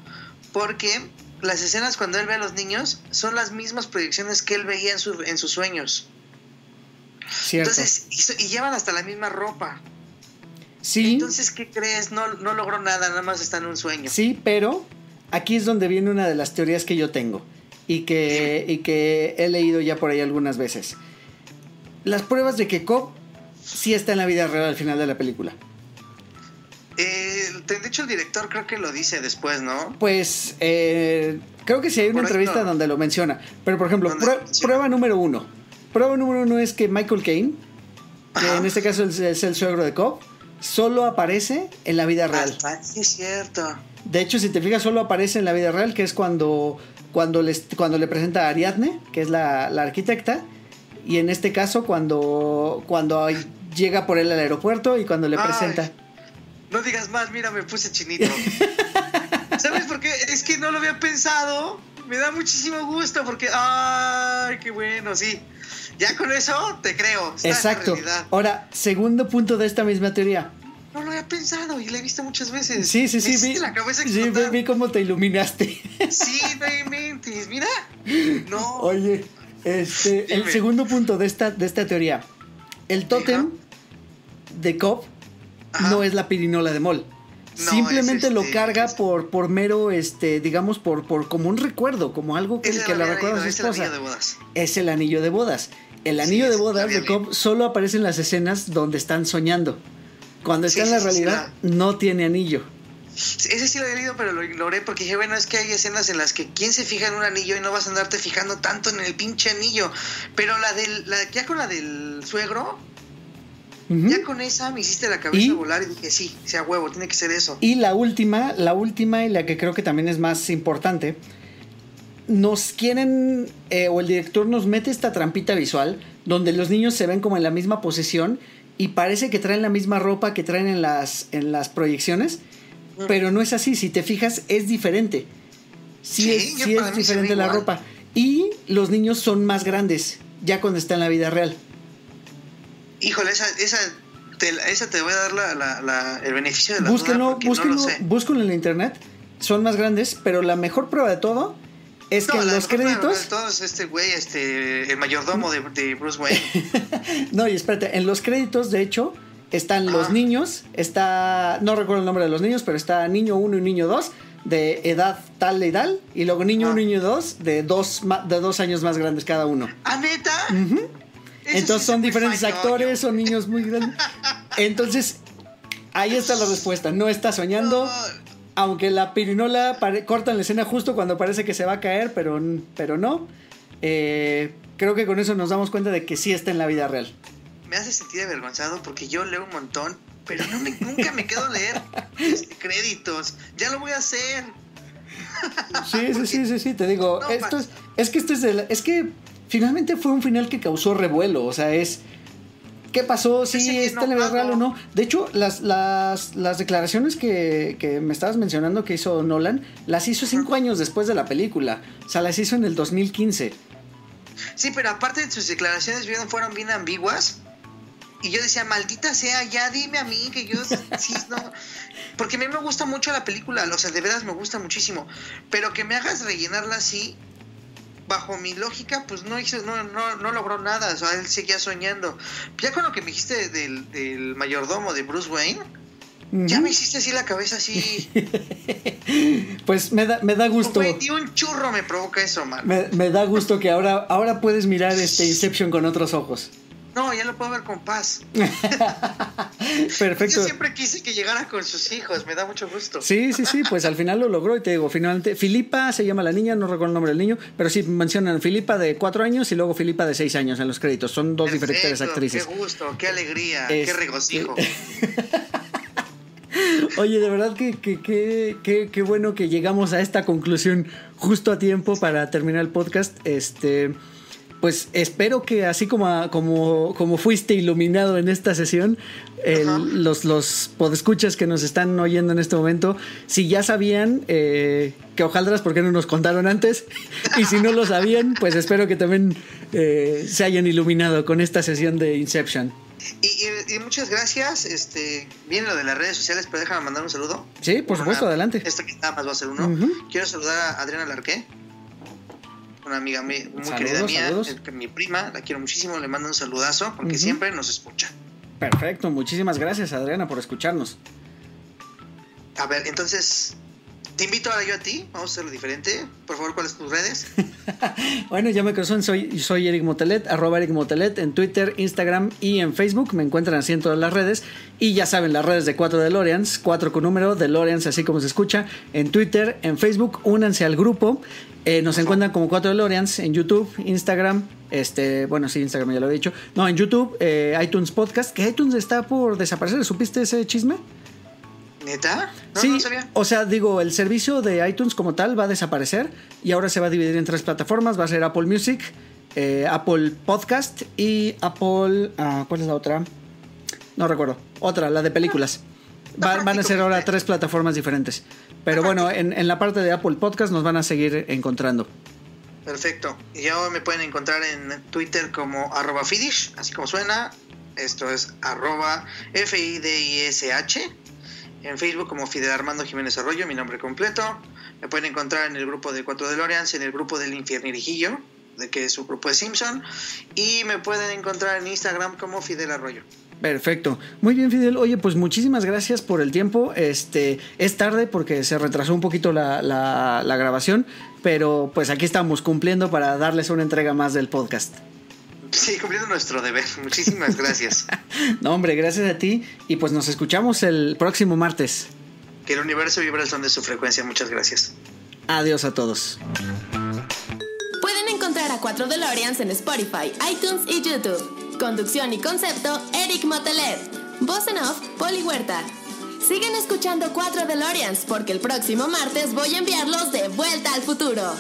Porque las escenas cuando él ve a los niños son las mismas proyecciones que él veía en, su- en sus sueños. Cierto. Entonces, y, llevan hasta la misma ropa. sí, Entonces, ¿qué crees? No, no logró nada, nada más está en un sueño. sí, pero aquí es donde viene una de las teorías que yo tengo y que, y que he leído ya por ahí algunas veces. Las pruebas de que Cobb sí está en la vida real al final de la película. Eh, de hecho, el director creo que lo dice después, ¿no? Pues eh, creo que sí hay una Por entrevista no. donde lo menciona. Pero por ejemplo, prueba número uno. Prueba número uno es que Michael Caine, que en este caso es, es el suegro de Cobb, solo aparece en la vida real. Ah, sí, es cierto. De hecho, si te fijas, solo aparece en la vida real, que es cuando, cuando, les, cuando le presenta a Ariadne, que es la, la arquitecta, y en este caso cuando, cuando llega por él al aeropuerto y cuando le Ay. presenta. No digas más, mira, me puse chinito. (laughs) ¿Sabes por qué? Es que no lo había pensado. Me da muchísimo gusto porque, ay, qué bueno, sí. Ya con eso te creo. Está la Exacto. Ahora, segundo punto de esta misma teoría. No lo había pensado y lo he visto muchas veces. Sí, sí, sí, vi, la cabeza sí, vi, cómo te iluminaste. Sí, no inventes, mira. (laughs) No. Oye, este, el segundo punto de esta, de esta teoría. El tótem de Cobb Ajá. no es la pirinola de Mol. No, Simplemente es lo este- carga es- por, por mero, este, digamos, por, por como un recuerdo, como algo que, que le anillo- recuerda a su es el esposa. anillo de bodas. Es el anillo de bodas. El Sí, anillo de bodas de Cobb solo aparece en las escenas donde están soñando. Cuando Sí, está en la sí, realidad, no tiene anillo. Ese sí lo había leído, pero lo ignoré porque dije, bueno, es que hay escenas en las que quién se fija en un anillo y no vas a andarte fijando tanto en el pinche anillo. Pero la del, la, ya con la del suegro, Ya con esa me hiciste la cabeza ¿Y? volar y dije, sí, sea huevo, tiene que ser eso. Y la última, la última y la que creo que también es más importante, nos quieren, eh, o el director nos mete esta trampita visual, donde los niños se ven como en la misma posición y parece que traen la misma ropa que traen en las, en las proyecciones, pero no es así, si te fijas es diferente. Sí, Sí, es, sí diferente la igual. ropa. Y los niños son más grandes, ya cuando está en la vida real. Híjole, esa, esa, te, esa te voy a dar la, la- la- el beneficio de la Búsquenlo, duda búsquenlo, no búsquenlo en internet. Son más grandes, pero la mejor prueba de todo es que en la los mejor prueba créditos. Todos este güey, este, el mayordomo de, de Bruce Wayne. (laughs) No, y espérate, en los créditos, de hecho, están los Ah. niños. Está. No recuerdo el nombre de los niños, pero está niño 1 y niño 2 de edad tal y tal. Y luego niño Ah. 1 y niño 2 de dos, de dos años más grandes cada uno. ¿Ah, neta? Ese Entonces son diferentes actores, son niños muy grandes. Entonces, ahí está la respuesta. No está soñando. No, Aunque la pirinola pare- corta la escena justo cuando parece que se va a caer, pero, pero no. Eh, creo que con eso nos damos cuenta de que sí está en la vida real. me hace sentir avergonzado porque yo leo un montón, pero no me- nunca me quedo a leer este, créditos. Ya lo voy a hacer. Sí, sí, sí, sí, sí, te digo, No, esto es, es que esto es de la- es que finalmente fue un final que causó revuelo, o sea, es ¿qué pasó? Si la vida pago. real o no. De hecho, las, las, las declaraciones que, que me estabas mencionando que hizo Nolan, las hizo cinco años después de la película, o sea, las hizo en el 2015. Sí, pero aparte de sus declaraciones fueron bien ambiguas. Y yo decía, maldita sea, ya dime a mí que yo sí, no. (laughs) Porque a mí me gusta mucho la película, o sea, de veras me gusta muchísimo. Pero que me hagas rellenarla así, bajo mi lógica, pues no hizo, no, no, no logró nada. O sea, él seguía soñando. Ya con lo que me dijiste del, del mayordomo de Bruce Wayne, ya me hiciste así la cabeza así. (laughs) Pues me da, me da gusto. Ni un churro me provoca eso, man. Me, me da gusto que ahora, ahora puedes mirar este Inception con otros ojos. No, ya lo puedo ver con paz. (laughs) Perfecto. Yo siempre quise que llegara con sus hijos, me da mucho gusto. Sí, sí, sí, pues al final lo logró y te digo, finalmente, Filipa se llama la niña, no recuerdo el nombre del niño, pero sí mencionan Filipa de cuatro años y luego Filipa de seis años en los créditos, son dos diferentes actrices. Qué gusto, qué alegría, Este- qué regocijo. (laughs) Oye, de verdad que qué bueno que llegamos a esta conclusión justo a tiempo para terminar el podcast. Este pues espero que así como, como, como fuiste iluminado en esta sesión, los, los podescuchas que nos están oyendo en este momento, si ya sabían eh, que hojaldras, ¿por qué no nos contaron antes? (laughs) y si no lo sabían, pues espero que también eh, se hayan iluminado con esta sesión de Inception. Y, muchas gracias. Este, viene lo de las redes sociales, pero déjame mandar un saludo. Sí, por supuesto, adelante. Esta que nada más va a ser uno. Quiero saludar a Adriana Larqué una amiga muy, querida mía, mi prima, la quiero muchísimo, le mando un saludazo porque siempre nos escucha. Perfecto, muchísimas gracias Adriana por escucharnos. A ver, entonces, te invito ahora yo a ti, vamos a hacerlo diferente. Por favor, ¿cuáles tus redes? (laughs) bueno, ya me conocen, soy, soy Eric Motelet, arroba Eric Motelet en Twitter, Instagram y en Facebook. Me encuentran así en todas las redes. Y ya saben, las redes de 4 DeLoreans, 4 con número, DeLoreans, así como se escucha, en Twitter, en Facebook. Únanse al grupo. Eh, nos encuentran como 4 DeLoreans en YouTube, Instagram, este, bueno, sí, Instagram ya lo he dicho. No, en YouTube, eh, iTunes Podcast, que iTunes está por desaparecer. ¿Supiste ese chisme? ¿Neta? sí, o sea, digo, el servicio de iTunes como tal va a desaparecer y ahora se va a dividir en tres plataformas. Va a ser Apple Music, eh, Apple Podcast y Apple... Ah, ¿Cuál es la otra? No recuerdo. Otra, la de películas. van a ser ahora tres plataformas diferentes. Pero bueno, en, la parte de Apple Podcast nos van a seguir encontrando. Perfecto. Y ya me pueden encontrar en Twitter como arroba Fidish, así como suena. Esto es arroba F-I-D-I-S-H en Facebook como Fidel Armando Jiménez Arroyo, mi nombre completo. Me pueden encontrar en el grupo de 4 DeLoreans, en el grupo del Infiernirijillo, de que es su grupo de Simpson. Y me pueden encontrar en Instagram como Fidel Arroyo. Perfecto. Muy bien, Fidel. Oye, pues muchísimas gracias por el tiempo. Este, es tarde porque se retrasó un poquito la, la grabación, pero pues aquí estamos cumpliendo para darles una entrega más del podcast. Sí, cumpliendo nuestro deber. Muchísimas gracias. (laughs) no, hombre, gracias a ti. Y pues nos escuchamos el próximo martes. Que el universo vibre al son de su frecuencia. Muchas gracias. Adiós a todos. Pueden encontrar a 4 DeLoreans en Spotify, iTunes y YouTube. Conducción y concepto, Eric Motelet. Voz en off, Poli Huerta. Siguen escuchando 4 DeLoreans porque el próximo martes voy a enviarlos de vuelta al futuro.